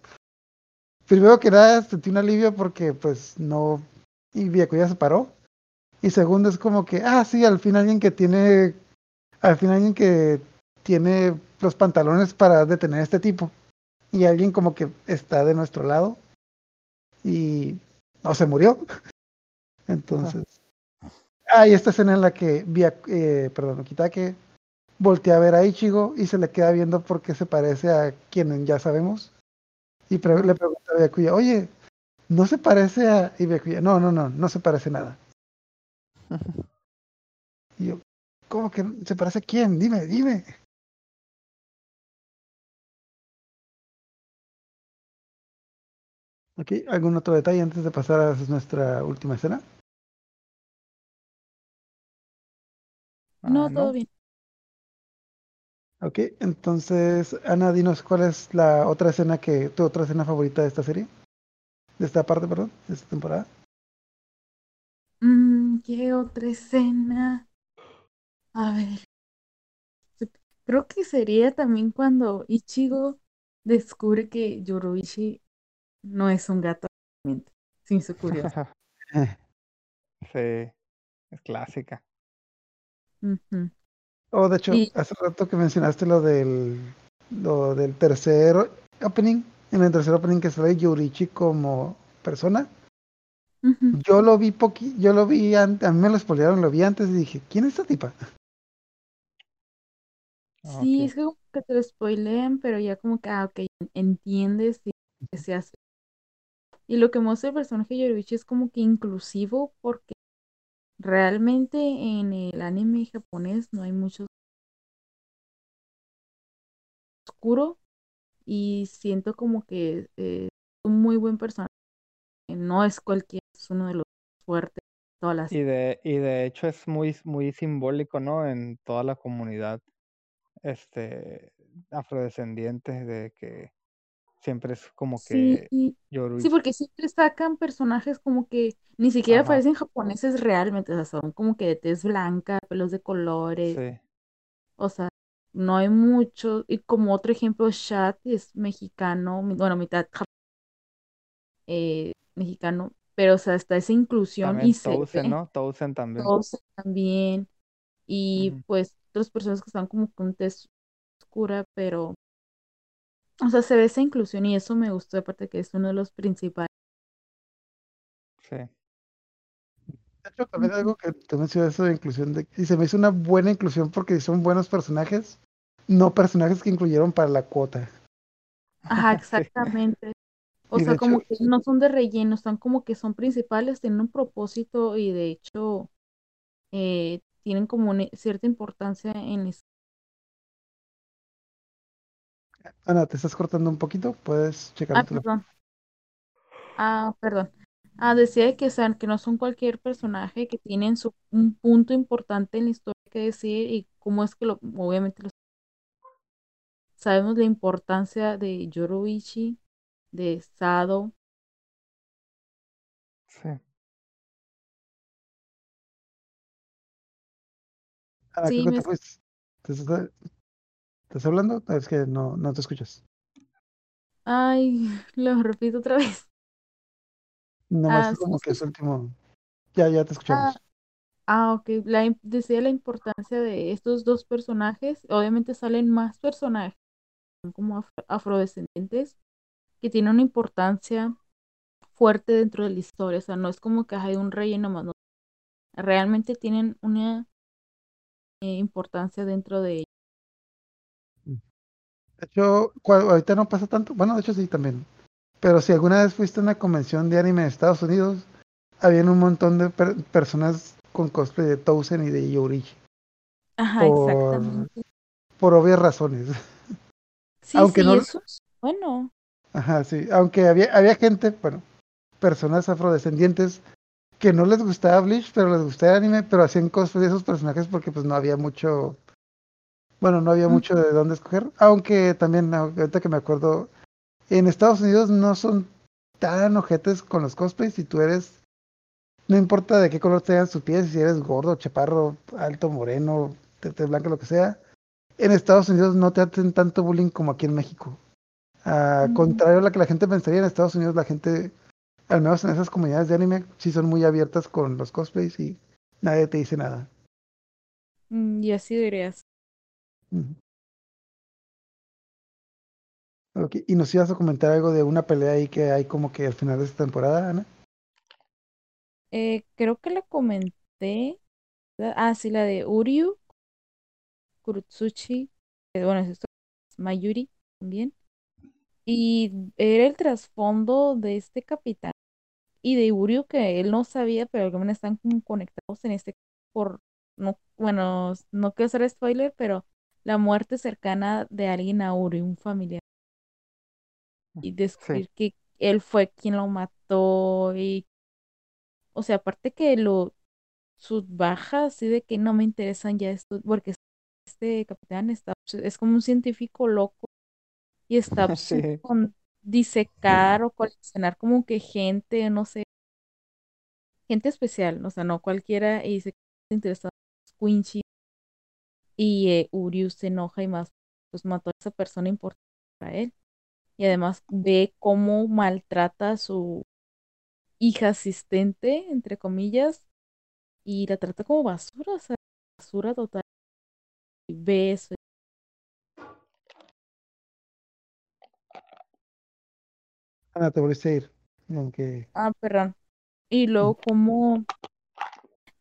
Primero que nada, sentí un alivio porque, pues, no. Y Byakuya se paró. Y segundo, es como que, ah, sí, al fin alguien que tiene. Al fin alguien que tiene los pantalones para detener a este tipo. Y alguien como que está de nuestro lado. Y. No se murió. Entonces. Ah, y esta escena en la que eh, perdón, Kitake voltea a ver a Ichigo y se le queda viendo porque se parece a quien ya sabemos. Y le pregunta a Byakuya, oye, ¿no se parece a...? Y Byakuya, no, no, no, no se parece nada. y yo, ¿cómo que se parece a quién? Dime, dime. Ok, ¿algún otro detalle antes de pasar a nuestra última escena? No, ah, todo bien. Ok, entonces, Ana, dinos cuál es la otra escena que, tu otra escena favorita de esta serie, de esta parte, perdón, de esta temporada. Mm, ¿Qué otra escena? A ver. Creo que sería también cuando Ichigo descubre que Yoroishi no es un gato, sin su curioso. sí, es clásica. Oh, de hecho, hace rato que mencionaste lo del lo del tercer opening, en el tercer opening que sale Yurichi como persona. Yo lo vi poqui, yo lo vi antes, a mí me lo spoilearon, lo vi antes y dije, ¿quién es esta tipa? Sí, es como que te lo spoilean, pero ya como que, ah, ok, entiendes que se hace. Y lo que muestra el personaje de es como que inclusivo porque Realmente en el anime japonés no hay mucho oscuro y siento como que eh, es un muy buen personaje. No es cualquier, es uno de los fuertes de todas las... Y de, y de hecho es muy, muy simbólico, ¿no? En toda la comunidad este afrodescendiente de que siempre es como que sí, sí, porque siempre sacan personajes como que ni siquiera parecen japoneses realmente, o sea, son como que de tez blanca, pelos de colores. Sí. O sea, no hay mucho. Y como otro ejemplo, Shad es mexicano, bueno, mitad eh, mexicano, pero o sea, está esa inclusión y se ¿no? Tousen también. Tousen también. Y pues otras personas que están como con tez oscura, pero o sea, se ve esa inclusión y eso me gustó, aparte que es uno de los principales. Sí. De hecho, también algo que te mencioné eso de inclusión, de, y se me hizo una buena inclusión porque son buenos personajes, no personajes que incluyeron para la cuota. Ajá, exactamente. O sea, como que no son de relleno, están como que son principales, tienen un propósito y de hecho eh, tienen como una cierta importancia en eso. Ana, te estás cortando un poquito, puedes checar. Ah, perdón. Ah, perdón. Ah, decía que, sean, que no son cualquier personaje, que tienen su, un punto importante en la historia que decir y cómo es que lo, obviamente sabemos la importancia de Yoroichi, de Sado. Sí. Ana, sí, ¿qué te, ¿Estás hablando? Es que no, no te escuchas. Ay, lo repito otra vez. Nomás ah, como que es último. Ya, ya te escuchamos. Ah, ah ok. La, decía la importancia de estos dos personajes. Obviamente salen más personajes como afrodescendientes que tienen una importancia fuerte dentro de la historia. O sea, no es como que hay un rey nomás. No. Realmente tienen una eh, importancia dentro de mm. De hecho, ahorita no pasa tanto. Bueno, de hecho sí también. Pero si alguna vez fuiste a una convención de anime en Estados Unidos, habían un montón de personas con cosplay de Tousen y de Yuri. Ajá, exactamente. Por obvias razones. Sí, Aunque no... eso bueno. Ajá, sí. Aunque había, había gente, bueno, personas afrodescendientes que no les gustaba Bleach, pero les gustaba el anime, pero hacían cosplay de esos personajes porque pues no había mucho, bueno, no había mucho de dónde escoger, aunque también ahorita que me acuerdo, en Estados Unidos no son tan ojetes con los cosplays si tú eres, no importa de qué color tengan sus pies, si eres gordo, chaparro, alto, moreno, tete blanca, lo que sea, en Estados Unidos no te hacen tanto bullying como aquí en México. A contrario a lo que la gente pensaría, en Estados Unidos la gente al menos en esas comunidades de anime, sí son muy abiertas con los cosplays y nadie te dice nada. Mm, y así dirías. ¿Y nos ibas a comentar algo de una pelea ahí que hay como que al final de esta temporada, Ana? Eh, creo que la comenté. Ah, sí, la de Uryu, Kurutsuchi, bueno, es Mayuri también. Y era el trasfondo de este capitán y de Iburio que él no sabía, pero algunos están conectados en este por no bueno, no quiero hacer spoiler, pero la muerte cercana de alguien a Uri, un familiar. Y descubrir que él fue quien lo mató y o sea, aparte que lo sus bajas así de que no me interesan ya esto porque este capitán está es como un científico loco y está con disecar o coleccionar como que gente, no sé, gente especial, o sea, no cualquiera, y se interesa Quincy y eh, Urius se enoja y más, pues mató a esa persona importante para él. Y además ve cómo maltrata a su hija asistente, entre comillas, y la trata como basura, o sea, basura total. Y ve eso Ana, te volviste a ir. Aunque... Ah, perdón. Y luego como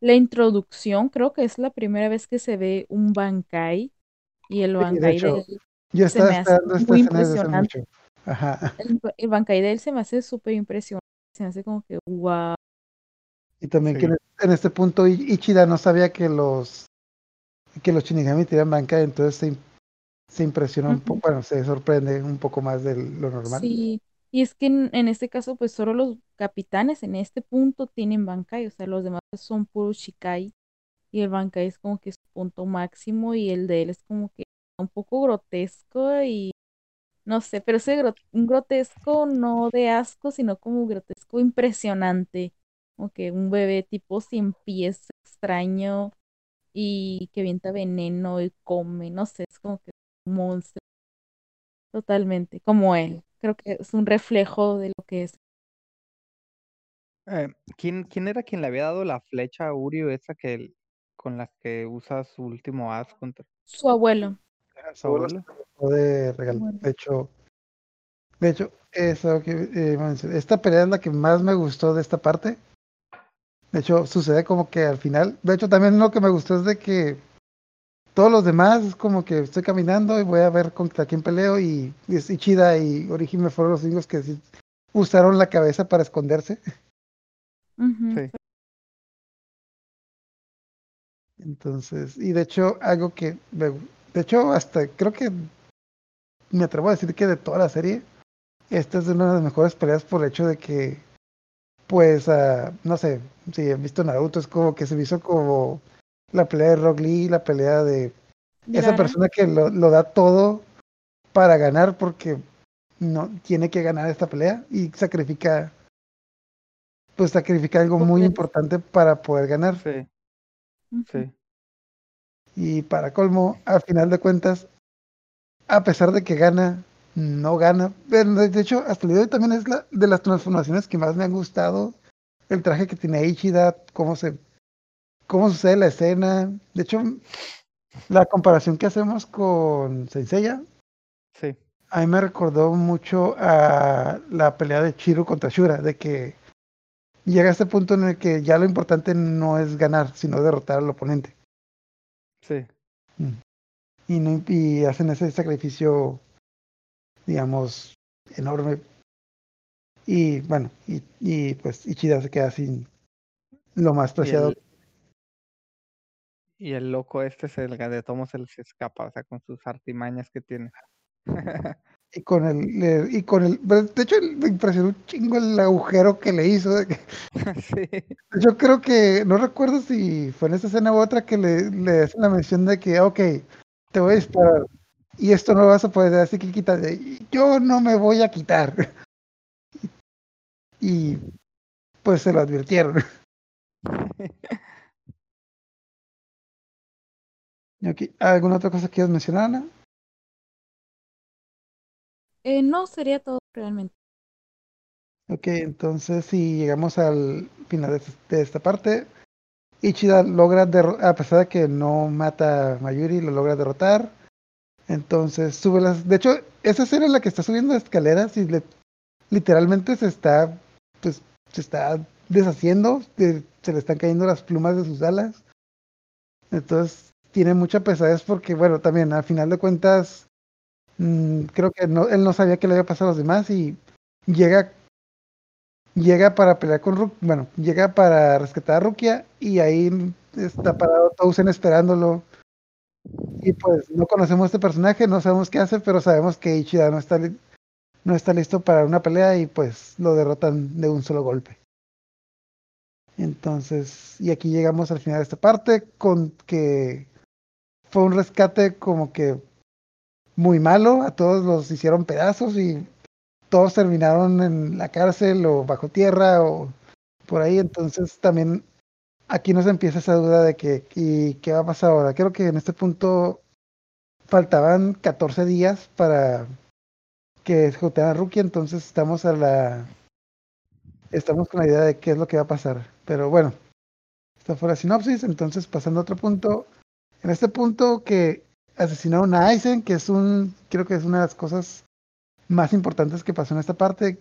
la introducción, creo que es la primera vez que se ve un Bankai. Y el Bankai de, él yo se me hace muy impresionante. Ajá. El, el, Bankai de él se me hace súper impresionante. Se me hace como que wow. Y también que en este punto Ichida no sabía que los que los Shinigami tiran Bankai, entonces se, se impresiona un poco, bueno, se sorprende un poco más de lo normal. Sí, y es que en, este caso, pues solo los capitanes en este punto tienen Bankai, o sea, los demás son puros Shikai. Y el Bankai es como que su punto máximo y el de él es como que un poco grotesco y no sé, pero ese un grotesco no de asco, sino como un grotesco impresionante. Como que un bebé tipo sin pies extraño y que vienta veneno y come, no sé, es como que un monstruo. Totalmente, como él creo que es un reflejo de lo que es. Eh, ¿quién, ¿Quién era quien le había dado la flecha a Uriu esa que con la que usa su último as contra? Su abuelo. Su abuelo. De, de hecho, de hecho, eso que eh, esta pelea es la que más me gustó de esta parte. De hecho, sucede como que al final. De hecho, también lo que me gustó es de que todos los demás es como que estoy caminando y voy a ver contra quién peleo y, y, Chida y Orihime fueron los únicos que usaron la cabeza para esconderse. Sí. Entonces, y de hecho, algo que, de hecho, hasta creo que me atrevo a decir que de toda la serie, esta es una de las mejores peleas por el hecho de que, pues, uh, no sé, si han visto Naruto, es como que se me hizo como la pelea de Rock Lee, la pelea de esa persona que lo, da todo para ganar porque no tiene que ganar esta pelea y sacrifica pues sacrifica algo muy importante para poder ganar. Sí. Sí. Y para colmo, al final de cuentas, a pesar de que gana, no gana. De hecho, hasta el día de hoy también es la de las transformaciones que más me han gustado. El traje que tiene Ichida, cómo se cómo sucede la escena. De hecho, la comparación que hacemos con Senseiya, sí. a mí me recordó mucho a la pelea de Chiro contra Shura, de que llega a este punto en el que ya lo importante no es ganar, sino derrotar al oponente. Sí. Mm. Y, no, y hacen ese sacrificio, digamos, enorme. Y bueno, y, y pues Ichida se queda sin lo más preciado. Y el, loco este es el de Tomo se les escapa, o sea, con sus artimañas que tiene. y con el y con el de hecho me impresionó un chingo el agujero que le hizo sí. yo creo que no recuerdo si fue en esta escena u otra que le, le hacen la mención de que ok te voy a disparar y esto no vas a poder así que quítate yo no me voy a quitar y pues se lo advirtieron ¿Alguna otra cosa que quieras mencionar, Ana? Eh, no, sería todo realmente. Ok, entonces si llegamos al final de, esta parte, Ichida logra, a pesar de que no mata a Mayuri, lo logra derrotar. Entonces sube las... De hecho, esa escena en la que está subiendo escaleras y literalmente se está, pues, se está deshaciendo, se le están cayendo las plumas de sus alas. Entonces tiene mucha pesadez porque, bueno, también al final de cuentas Mm, creo que no, él no sabía qué le había pasado a los demás y llega llega para pelear con Rukia, bueno, llega para rescatar a Rukia y ahí está parado Tausen esperándolo. Y pues no conocemos a este personaje, no sabemos qué hace, pero sabemos que Ichida no está, no está listo para una pelea y pues lo derrotan de un solo golpe. Entonces, y aquí llegamos al final de esta parte con que fue un rescate como que muy malo, a todos los hicieron pedazos y todos terminaron en la cárcel o bajo tierra o por ahí, entonces también aquí nos empieza esa duda de que, ¿y qué va a pasar ahora? Creo que en este punto faltaban 14 días para que ejecutaran a Rookie, entonces estamos a la estamos con la idea de qué es lo que va a pasar. Pero bueno, esta fue la sinopsis, entonces pasando a otro punto. En este punto que asesinaron a Aizen, que es un, creo que es una de las cosas más importantes que pasó en esta parte.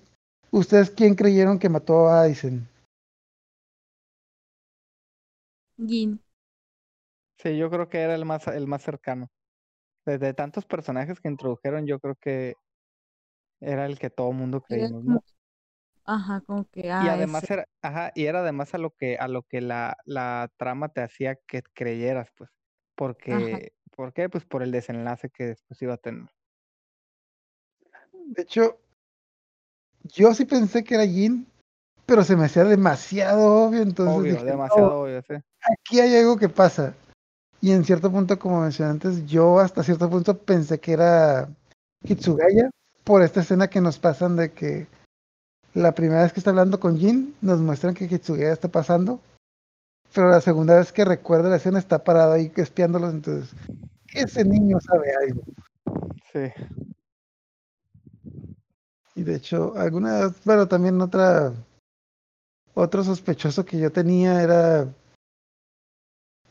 ¿Ustedes quién creyeron que mató a Aizen? Jin. Sí, yo creo que era el más, el más cercano. Desde tantos personajes que introdujeron, yo creo que era el que todo mundo creímos, ¿no? Ajá, como que y además era, ajá, y era además a lo que, a lo que la, la trama te hacía que creyeras, pues. Porque ¿Por qué? Pues por el desenlace que después iba a tener. De hecho, yo sí pensé que era Jin, pero se me hacía demasiado obvio, entonces obvio, demasiado obvio, sí. Aquí hay algo que pasa. Y en cierto punto, como mencioné antes, yo hasta cierto punto pensé que era Hitsugaya por esta escena que nos pasan de que la primera vez que está hablando con Jin, nos muestran que Hitsugaya está pasando pero la segunda vez que recuerdo la escena está parado ahí espiándolos, entonces ese niño sabe algo. Sí. Y de hecho, alguna, bueno, también otra, otro sospechoso que yo tenía era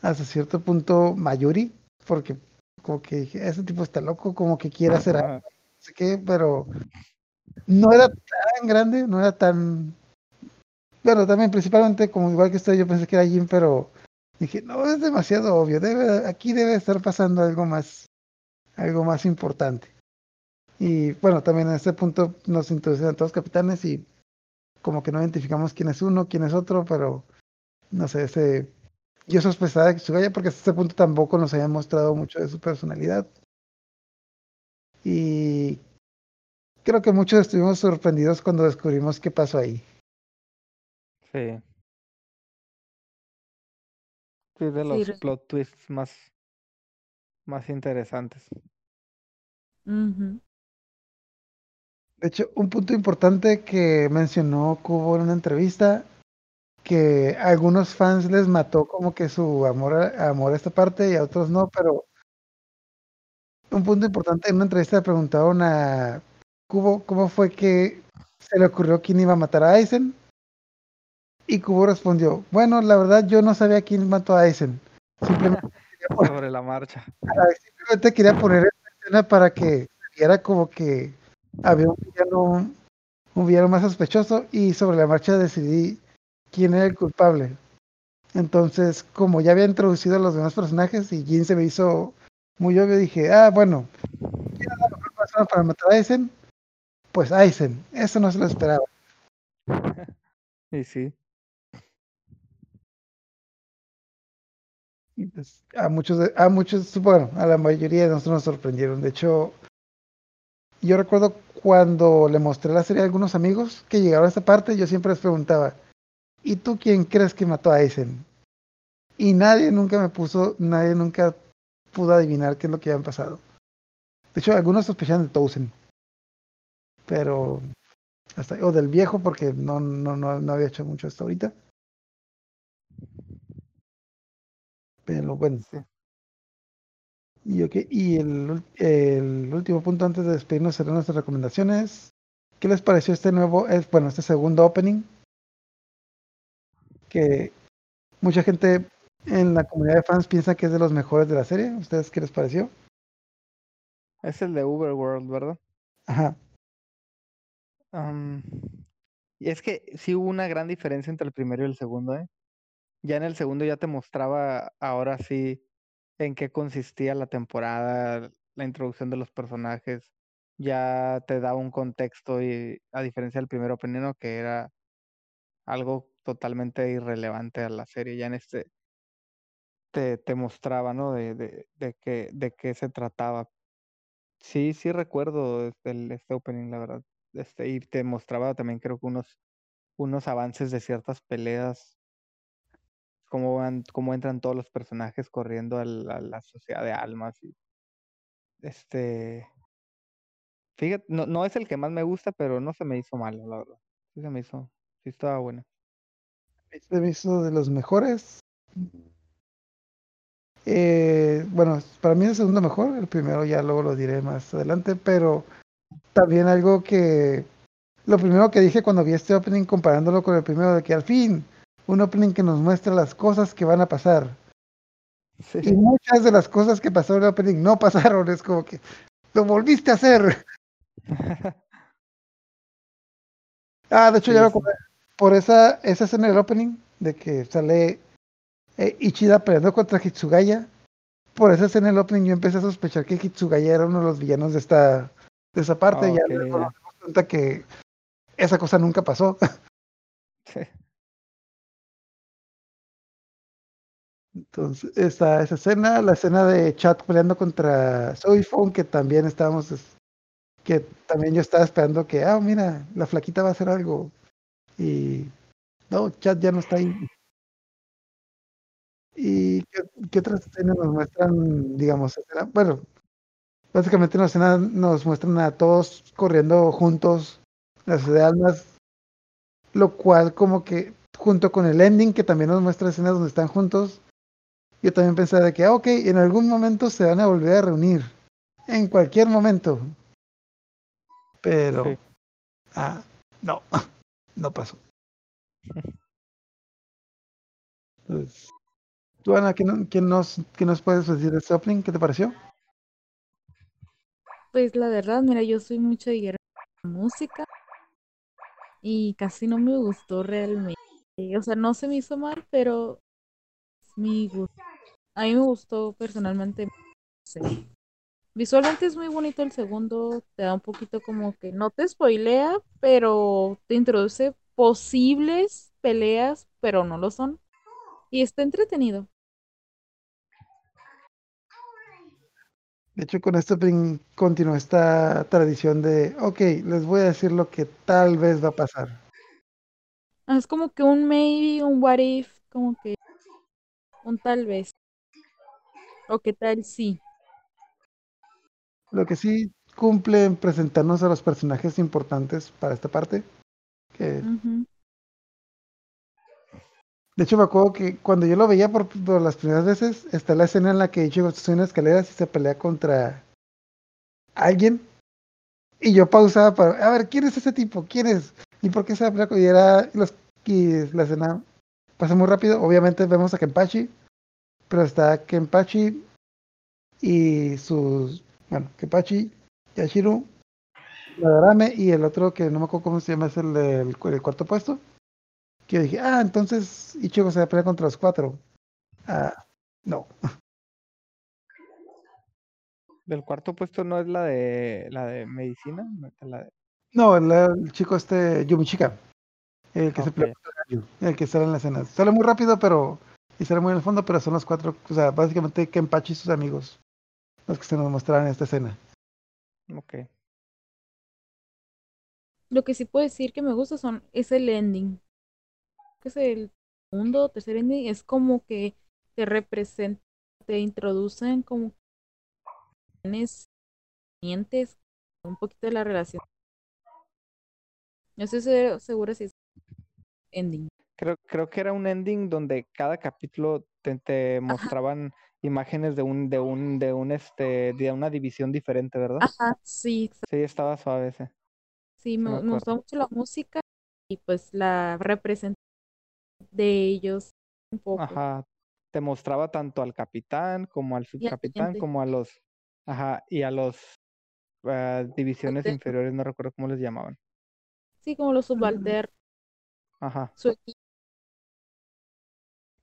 hasta cierto punto Mayuri, porque como que dije, ese tipo está loco, como que quiere hacer algo, no sé qué, pero no era tan grande, no era tan bueno, también principalmente, como igual que usted, yo pensé que era Jim, pero dije, no, es demasiado obvio, debe, aquí debe estar pasando algo más, algo más importante. Y bueno, también en este punto nos introducen todos los capitanes y como que no identificamos quién es uno, quién es otro, pero no sé, ese, yo sospechaba que Sugaya porque hasta este punto tampoco nos había mostrado mucho de su personalidad. Y creo que muchos estuvimos sorprendidos cuando descubrimos qué pasó ahí. Sí. Sí, de los plot twists más, más interesantes. De hecho, un punto importante que mencionó Kubo en una entrevista, que a algunos fans les mató como que su amor a, amor a esta parte y a otros no, pero un punto importante en una entrevista le preguntaron a Kubo cómo fue que se le ocurrió quién iba a matar a Aizen. Y Kubo respondió, bueno, la verdad yo no sabía quién mató a Aizen. Simplemente sobre la marcha. Simplemente quería poner esta escena para que era como que había un villano, un villano más sospechoso y sobre la marcha decidí quién era el culpable. Entonces, como ya había introducido a los demás personajes y Jin se me hizo muy obvio, dije, ah, bueno, ¿quién es la mejor persona para matar a Aizen? Pues Aizen, eso no se lo esperaba. Y sí. A muchos, a muchos, bueno, a la mayoría de nosotros nos sorprendieron. De hecho, yo recuerdo cuando le mostré la serie a algunos amigos que llegaron a esta parte, yo siempre les preguntaba, ¿y tú quién crees que mató a Aizen? Y nadie nunca me puso, nadie nunca pudo adivinar qué es lo que habían pasado. De hecho, algunos sospechaban de Towson. Pero, hasta, o del viejo, porque no, no, no, no había hecho mucho hasta ahorita. Bueno. Y, okay. y el, el, último punto antes de despedirnos serán nuestras recomendaciones. ¿Qué les pareció este nuevo, es, bueno, este segundo opening? Que mucha gente en la comunidad de fans piensa que es de los mejores de la serie. ¿Ustedes qué les pareció? Es el de Uberworld, ¿verdad? Ajá. y es que sí hubo una gran diferencia entre el primero y el segundo, ¿eh? Ya en el segundo ya te mostraba ahora sí en qué consistía la temporada, la introducción de los personajes, ya te da un contexto y a diferencia del primer opening que era algo totalmente irrelevante a la serie, ya en este te, te mostraba, ¿no? De, de, de, qué, de qué se trataba. Sí, sí recuerdo este, este opening, la verdad. Este, y te mostraba también creo que unos, unos avances de ciertas peleas cómo, van, cómo entran todos los personajes corriendo a la, sociedad de almas. Y, este. Fíjate, no, no es el que más me gusta, pero no se me hizo malo. Sí se me hizo, sí estaba bueno. Se me hizo de los mejores. Eh, bueno, para mí es el segundo mejor, el primero ya luego lo diré más adelante, pero también algo que lo primero que dije cuando vi este opening comparándolo con el primero de que al fin un opening que nos muestra las cosas que van a pasar. Y muchas de las cosas que pasaron en el opening no pasaron, es como que lo volviste a hacer. ah, de hecho ya lo por esa, esa escena del opening, de que sale eh, Ichida peleando contra Hitsugaya, por esa escena del opening yo empecé a sospechar que Hitsugaya era uno de los villanos de esta de esa parte, y ya me cuenta que esa cosa nunca pasó. Entonces, esa, esa escena, la escena de Chat peleando contra Phone, que también estábamos, que también yo estaba esperando que, ah, mira, la flaquita va a hacer algo. Y no, Chat ya no está ahí. ¿Y qué, qué otras escenas nos muestran, digamos, bueno, básicamente nos, nos muestran a todos corriendo juntos, las de almas, lo cual como que junto con el ending que también nos muestra escenas donde están juntos, yo también pensaba de que, ah, ok, en algún momento se van a volver a reunir. En cualquier momento. Pero, ah, no, no pasó. Entonces, tú, Ana, ¿qué, nos, ¿qué nos puedes decir de este opening? ¿Qué te pareció? Pues la verdad, mira, yo soy mucho de música y casi no me gustó realmente. O sea, no se me hizo mal, pero mi gusto a mí me gustó personalmente. Visualmente es muy bonito el segundo, te da un poquito como que no te spoilea, pero te introduce posibles peleas, pero no lo son. Y está entretenido. De hecho, con esto continúa esta tradición de, ok, les voy a decir lo que tal vez va a pasar. Es como que un maybe, un what if, como que un tal vez. ¿O qué tal sí? Lo que sí cumple en presentarnos a los personajes importantes para esta parte. Que... De hecho, me acuerdo que cuando yo lo veía por, las primeras veces, está la escena en la que Ichigo está en escaleras y se pelea contra alguien. Y yo pausaba para, a ver, ¿quién es ese tipo? ¿Quién es? ¿Y por qué se habla? Y era los, y la escena pasa muy rápido. Obviamente vemos a Kenpachi, pero está Kenpachi y sus, bueno, Kenpachi, Yashiro, Madarame y el otro que no me acuerdo cómo se llama, es el del cuarto puesto. Que yo dije, ah, entonces Ichigo se va a pelear contra los cuatro. Ah, no. Del cuarto puesto no es la de la de medicina, no, el, chico este Yumichika, el que se pelea el que sale en la escena. Sale muy rápido, pero y sale muy en el fondo, pero son los cuatro, o sea, básicamente Kenpachi y sus amigos los que se nos mostraron en esta escena. Ok. Lo que sí puedo decir que me gusta son es el ending. Que es el segundo, tercer ending, es como que te representan, te introducen como tienes un poquito de la relación. No estoy segura si es ending. Creo, creo que era un ending donde cada capítulo te, mostraban imágenes de un, de un, de un este, de una división diferente, ¿verdad? Ajá, sí. Sí, estaba suave ese. Sí, me, gustó mucho la música y pues la representación de ellos un poco. Ajá, te mostraba tanto al capitán como al subcapitán, como a los, ajá, y a los ah, divisiones inferiores, no recuerdo cómo les llamaban. Sí, como los subalternos. Ajá. Su equipo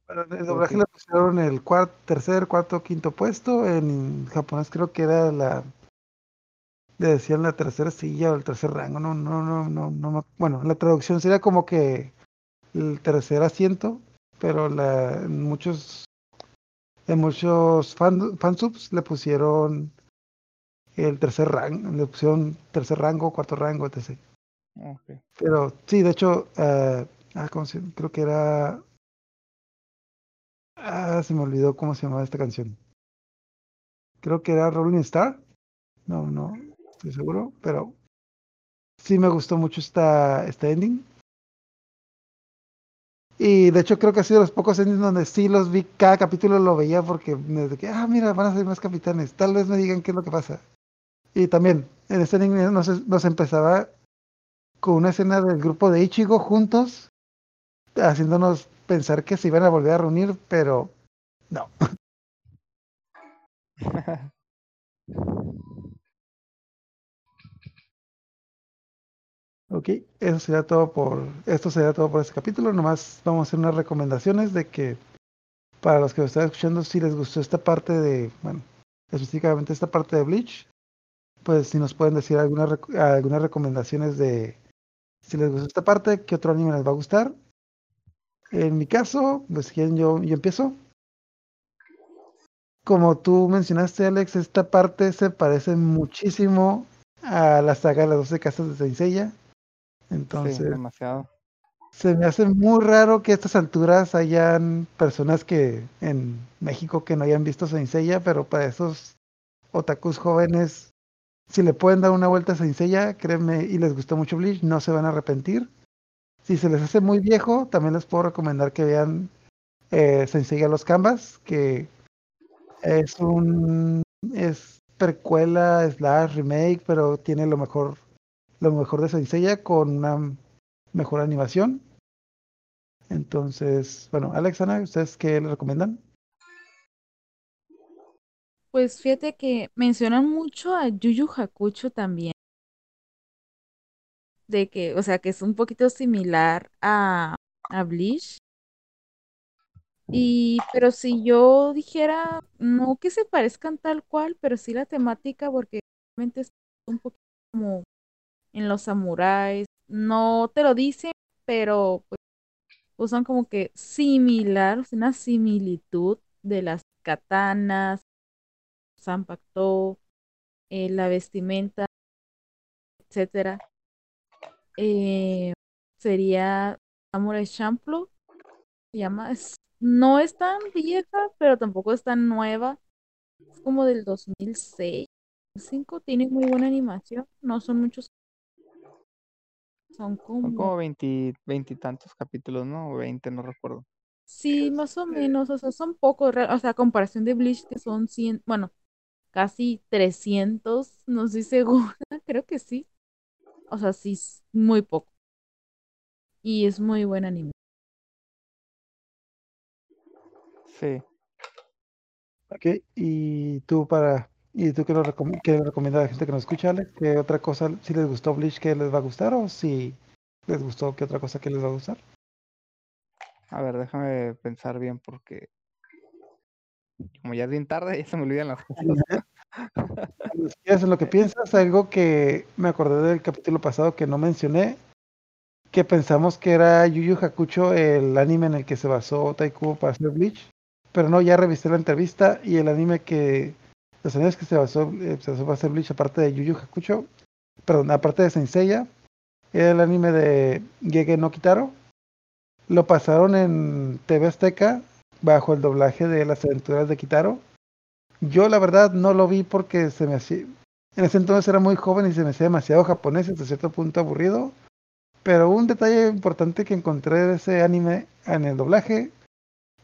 el doblaje le pusieron el cuarto, tercer, cuarto, quinto puesto. En japonés creo que era la. Le decían la tercera silla o el tercer rango. No, no, no, no, no. Bueno, la traducción sería como que el tercer asiento, pero la, en muchos. En muchos fan, fansubs le pusieron el tercer rango, le pusieron tercer rango, cuarto rango, etc. Okay. Pero sí, de hecho, uh, ah, creo que era Ah, se me olvidó cómo se llamaba esta canción. Creo que era Rolling Star. No, no, estoy seguro, pero sí me gustó mucho esta, esta ending. Y de hecho creo que ha sido de los pocos endings donde sí los vi, cada capítulo lo veía porque desde que, ah, mira, van a ser más capitanes, tal vez me digan qué es lo que pasa. Y también, en este ending nos, nos empezaba con una escena del grupo de Ichigo juntos, haciéndonos pensar que se iban a volver a reunir, pero no. ok, eso sería todo por esto sería todo por este capítulo. Nomás vamos a hacer unas recomendaciones de que para los que lo están escuchando, si les gustó esta parte de, bueno, específicamente esta parte de Bleach, pues si nos pueden decir algunas algunas recomendaciones de si les gustó esta parte, qué otro anime les va a gustar en mi caso, pues yo, yo empiezo. Como tú mencionaste, Alex, esta parte se parece muchísimo a la saga de las 12 casas de Seiya. Entonces, demasiado. se me hace muy raro que a estas alturas hayan personas que en México que no hayan visto Seiya, pero para esos otakus jóvenes, si le pueden dar una vuelta a Seiya, créeme, y les gustó mucho Bleach, no se van a arrepentir. Si se les hace muy viejo, también les puedo recomendar que vean eh, los Canvas, que es un es precuela slash remake, pero tiene lo mejor lo mejor de Senseiya con una mejor animación. Entonces, bueno, Alexana, ¿ustedes qué le recomiendan? Pues fíjate que mencionan mucho a Yuyu Hakucho también de que, o sea, que es un poquito similar a, a Bleach. Y, pero si yo dijera, no que se parezcan tal cual, pero sí la temática, porque realmente es un poquito como en los samuráis, no te lo dicen, pero pues usan como que similar, una similitud de las katanas, Zanpakuto, eh, la vestimenta, etcétera eh, sería Samurai Champloo. Se llama, no es tan vieja, pero tampoco es tan nueva. Es como del 2006. 5 tiene muy buena animación, no son muchos. Son como, son como 20, tantos capítulos, ¿no? O 20, no recuerdo. Sí, más o menos, o sea, son pocos, o sea, a comparación de Bleach que son 100, bueno, casi 300, no estoy segura, creo que sí. O sea, sí, muy poco. Y es muy buen anime. Sí. Ok, y tú para ¿Y tú qué, lo qué le recomiendas a la gente que nos escucha, Alex? ¿Qué otra cosa, si les gustó Bleach, que les va a gustar? ¿O si les gustó, qué otra cosa que les va a gustar? A ver, déjame pensar bien porque como ya es bien tarde, ya se me olvidan las cosas. lo que piensas, algo que me acordé del capítulo pasado que no mencioné, que pensamos que era Yu Yu Hakucho el anime en el que se basó Taikubo para hacer Bleach, pero no, ya revisé la entrevista y el anime que los años que se basó, eh, se basó para hacer Bleach, aparte de Yu Yu Hakucho, perdón, aparte de Senseiya, era el anime de Gege no Kitaro. Lo pasaron en TV Azteca bajo el doblaje de las aventuras de Kitaro. Yo la verdad no lo vi porque se me hacía... En ese entonces era muy joven y se me hacía demasiado japonés, hasta cierto punto aburrido. Pero un detalle importante que encontré de ese anime en el doblaje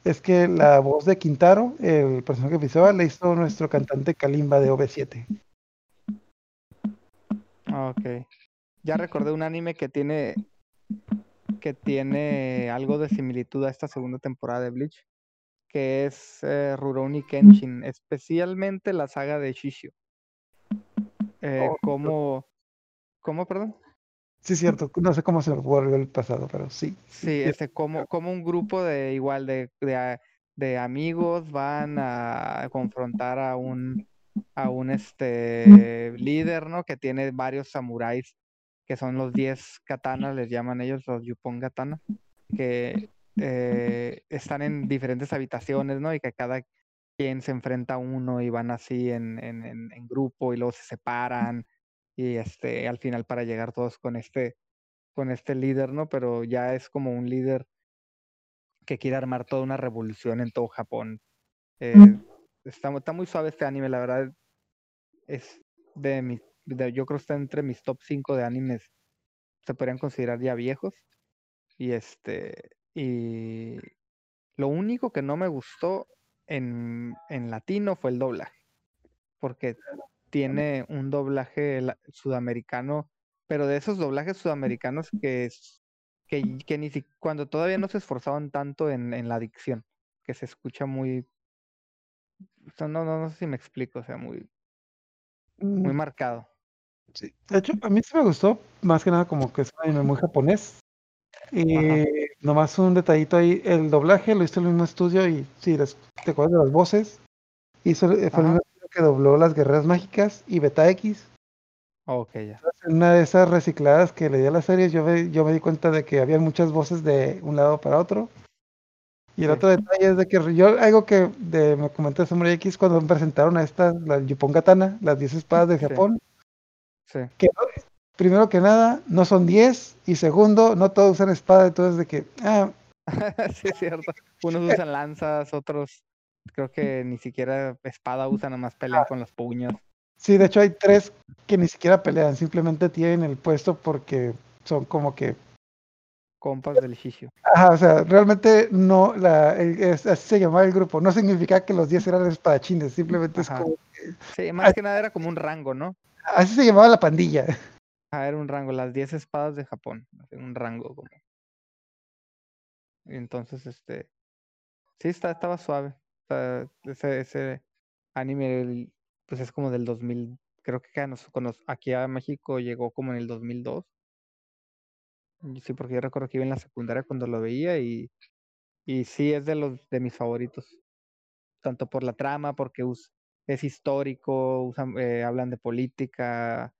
es que la voz de Quintaro, el personaje visual, le hizo nuestro cantante Kalimba de OV7. Ok. Ya recordé un anime que tiene que tiene algo de similitud a esta segunda temporada de Bleach, que es eh, Rurouni Kenshin, especialmente la saga de Shishio. Eh, oh, como, ¿Cómo, perdón? Sí, cierto. No sé cómo se volvió el pasado, pero sí. Sí, ese, como, como un grupo de igual de, de, de, amigos van a confrontar a un a un este líder, ¿no? Que tiene varios samuráis, que son los 10 katanas, les llaman ellos los Yupon katana, que eh, están en diferentes habitaciones, ¿no? Y que cada quien se enfrenta a uno y van así en, en, en grupo y luego se separan y este, al final para llegar todos con este, con este líder, ¿no? Pero ya es como un líder que quiere armar toda una revolución en todo Japón. Eh, está, está, muy suave este anime, la verdad. Es de mi, yo creo que está entre mis top 5 de animes. Se podrían considerar ya viejos. Y este, y lo único que no me gustó en, en latino fue el doblaje. Porque tiene un doblaje sudamericano, pero de esos doblajes sudamericanos que, que, que ni si, cuando todavía no se esforzaban tanto en, en la dicción, que se escucha muy... no, no, no sé si me explico, o sea, muy, muy mm. marcado. Sí. De hecho, a mí sí me gustó, más que nada como que es un anime muy japonés. Nomás un detallito ahí, el doblaje lo hizo el mismo estudio y sí, te acuerdas de las voces. Hizo, fue el que dobló Las Guerreras Mágicas y Beta X. Ok, ya. En una de esas recicladas que le di a la serie, yo me, yo me di cuenta de que había muchas voces de un lado para otro. Y el otro detalle es de que yo, algo que de, me comentó Samurai X cuando presentaron a estas, la Yupon Katana, las 10 espadas de Japón. Sí. Que primero que nada, no son 10, y segundo, no todos usan espada, entonces de que, ah. sí, es cierto. Unos usan lanzas, otros creo que ni siquiera espada usan, nada más pelean con los puños. Sí, de hecho hay tres que ni siquiera pelean, simplemente tienen el puesto porque son como que compas del Shishu. Ajá, o sea, realmente no, la, así se llamaba el grupo, no significa que los 10 eran espadachines, simplemente es como Sí, más que nada era como un rango, ¿no? Así se llamaba la pandilla. Era un rango, las 10 espadas de Japón, un rango como. Entonces, este, sí, está, estaba suave ese, ese anime pues es como del 2000, creo que aquí a México llegó como en el 2002. Sí, porque yo recuerdo que iba en la secundaria cuando lo veía y, y sí es de los de mis favoritos. Tanto por la trama, porque es histórico, usan, eh, hablan de política,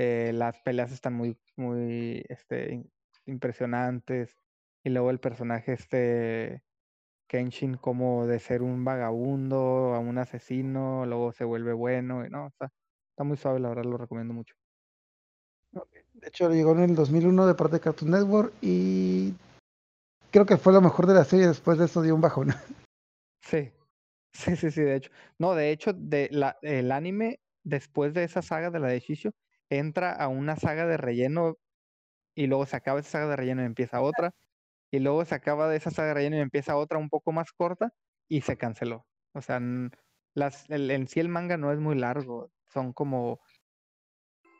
eh, las peleas están muy, muy este, impresionantes. Y luego el personaje este Kenshin como de ser un vagabundo a un asesino, luego se vuelve bueno, y no, está, está muy suave, la verdad lo recomiendo mucho. De hecho, llegó en el 2001 de parte de Cartoon Network y creo que fue lo mejor de la serie, después de eso dio un bajón. Sí, sí, sí, sí, de hecho. No, de hecho, de la, el anime, después de esa saga de la de Shisho, entra a una saga de relleno y luego se acaba esa saga de relleno y empieza otra y luego se acaba de esa saga relleno y empieza otra un poco más corta y se canceló. O sea, las, el, en sí el manga no es muy largo, son como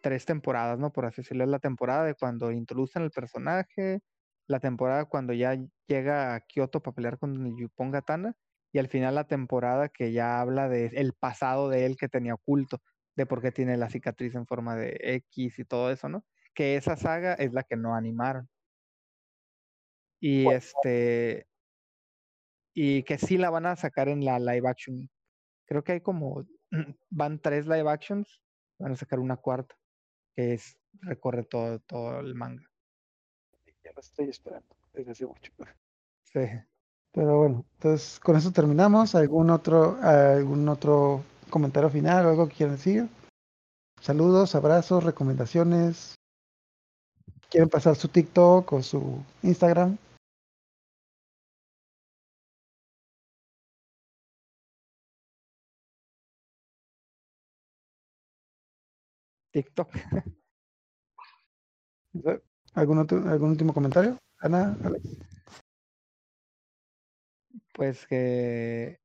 tres temporadas, ¿no? Por así decirlo, es la temporada de cuando introducen el personaje, la temporada cuando ya llega a Kyoto para pelear con el Yupon Gatana, y al final la temporada que ya habla de el pasado de él que tenía oculto, de por qué tiene la cicatriz en forma de X y todo eso, ¿no? Que esa saga es la que no animaron. Y este y que sí la van a sacar en la live action. Creo que hay como van tres live actions, van a sacar una cuarta, que es recorre todo, todo el manga. Ya lo estoy esperando desde hace mucho. Sí. Pero bueno, entonces con eso terminamos. ¿Algún otro, algún otro comentario final o algo que quieran decir? Saludos, abrazos, recomendaciones. ¿Quieren pasar su TikTok o su Instagram? TikTok. ¿Algún, otro, ¿Algún último comentario? Ana, Alex. Pues que,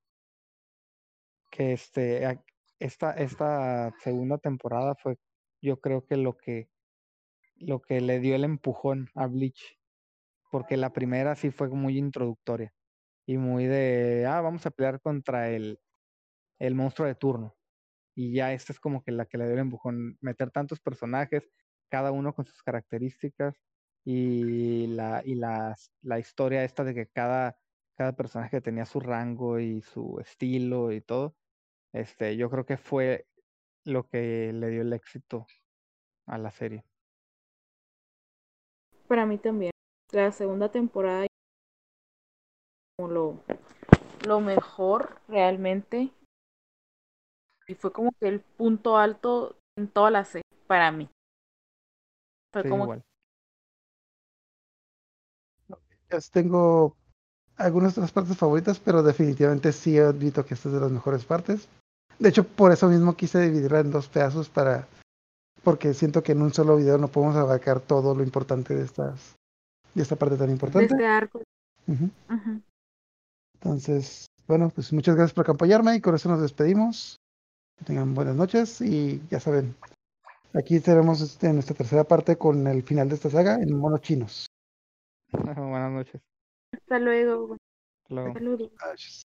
que este, esta, esta segunda temporada fue, yo creo que lo que, lo que le dio el empujón a Bleach, porque la primera sí fue muy introductoria y muy de, ah, vamos a pelear contra el, el monstruo de turno. Y ya esta es como que la que le dio el empujón, meter tantos personajes, cada uno con sus características y la, y la, la historia esta de que cada, cada personaje tenía su rango y su estilo y todo. Este, yo creo que fue lo que le dio el éxito a la serie. Para mí también. La segunda temporada como lo, lo mejor realmente. Y fue como que el punto alto en toda la serie para mí. Fue como igual. Tengo algunas otras partes favoritas, pero definitivamente sí admito que esta es de las mejores partes. De hecho, por eso mismo quise dividirla en dos pedazos para porque siento que en un solo video no podemos abarcar todo lo importante de estas de esta parte tan importante. De este arco. Entonces, bueno, pues muchas gracias por acompañarme y con eso nos despedimos. Que tengan buenas noches y ya saben, aquí tenemos este, nuestra tercera parte con el final de esta saga en monos chinos. buenas noches. Hasta luego. Hasta luego. Saludos.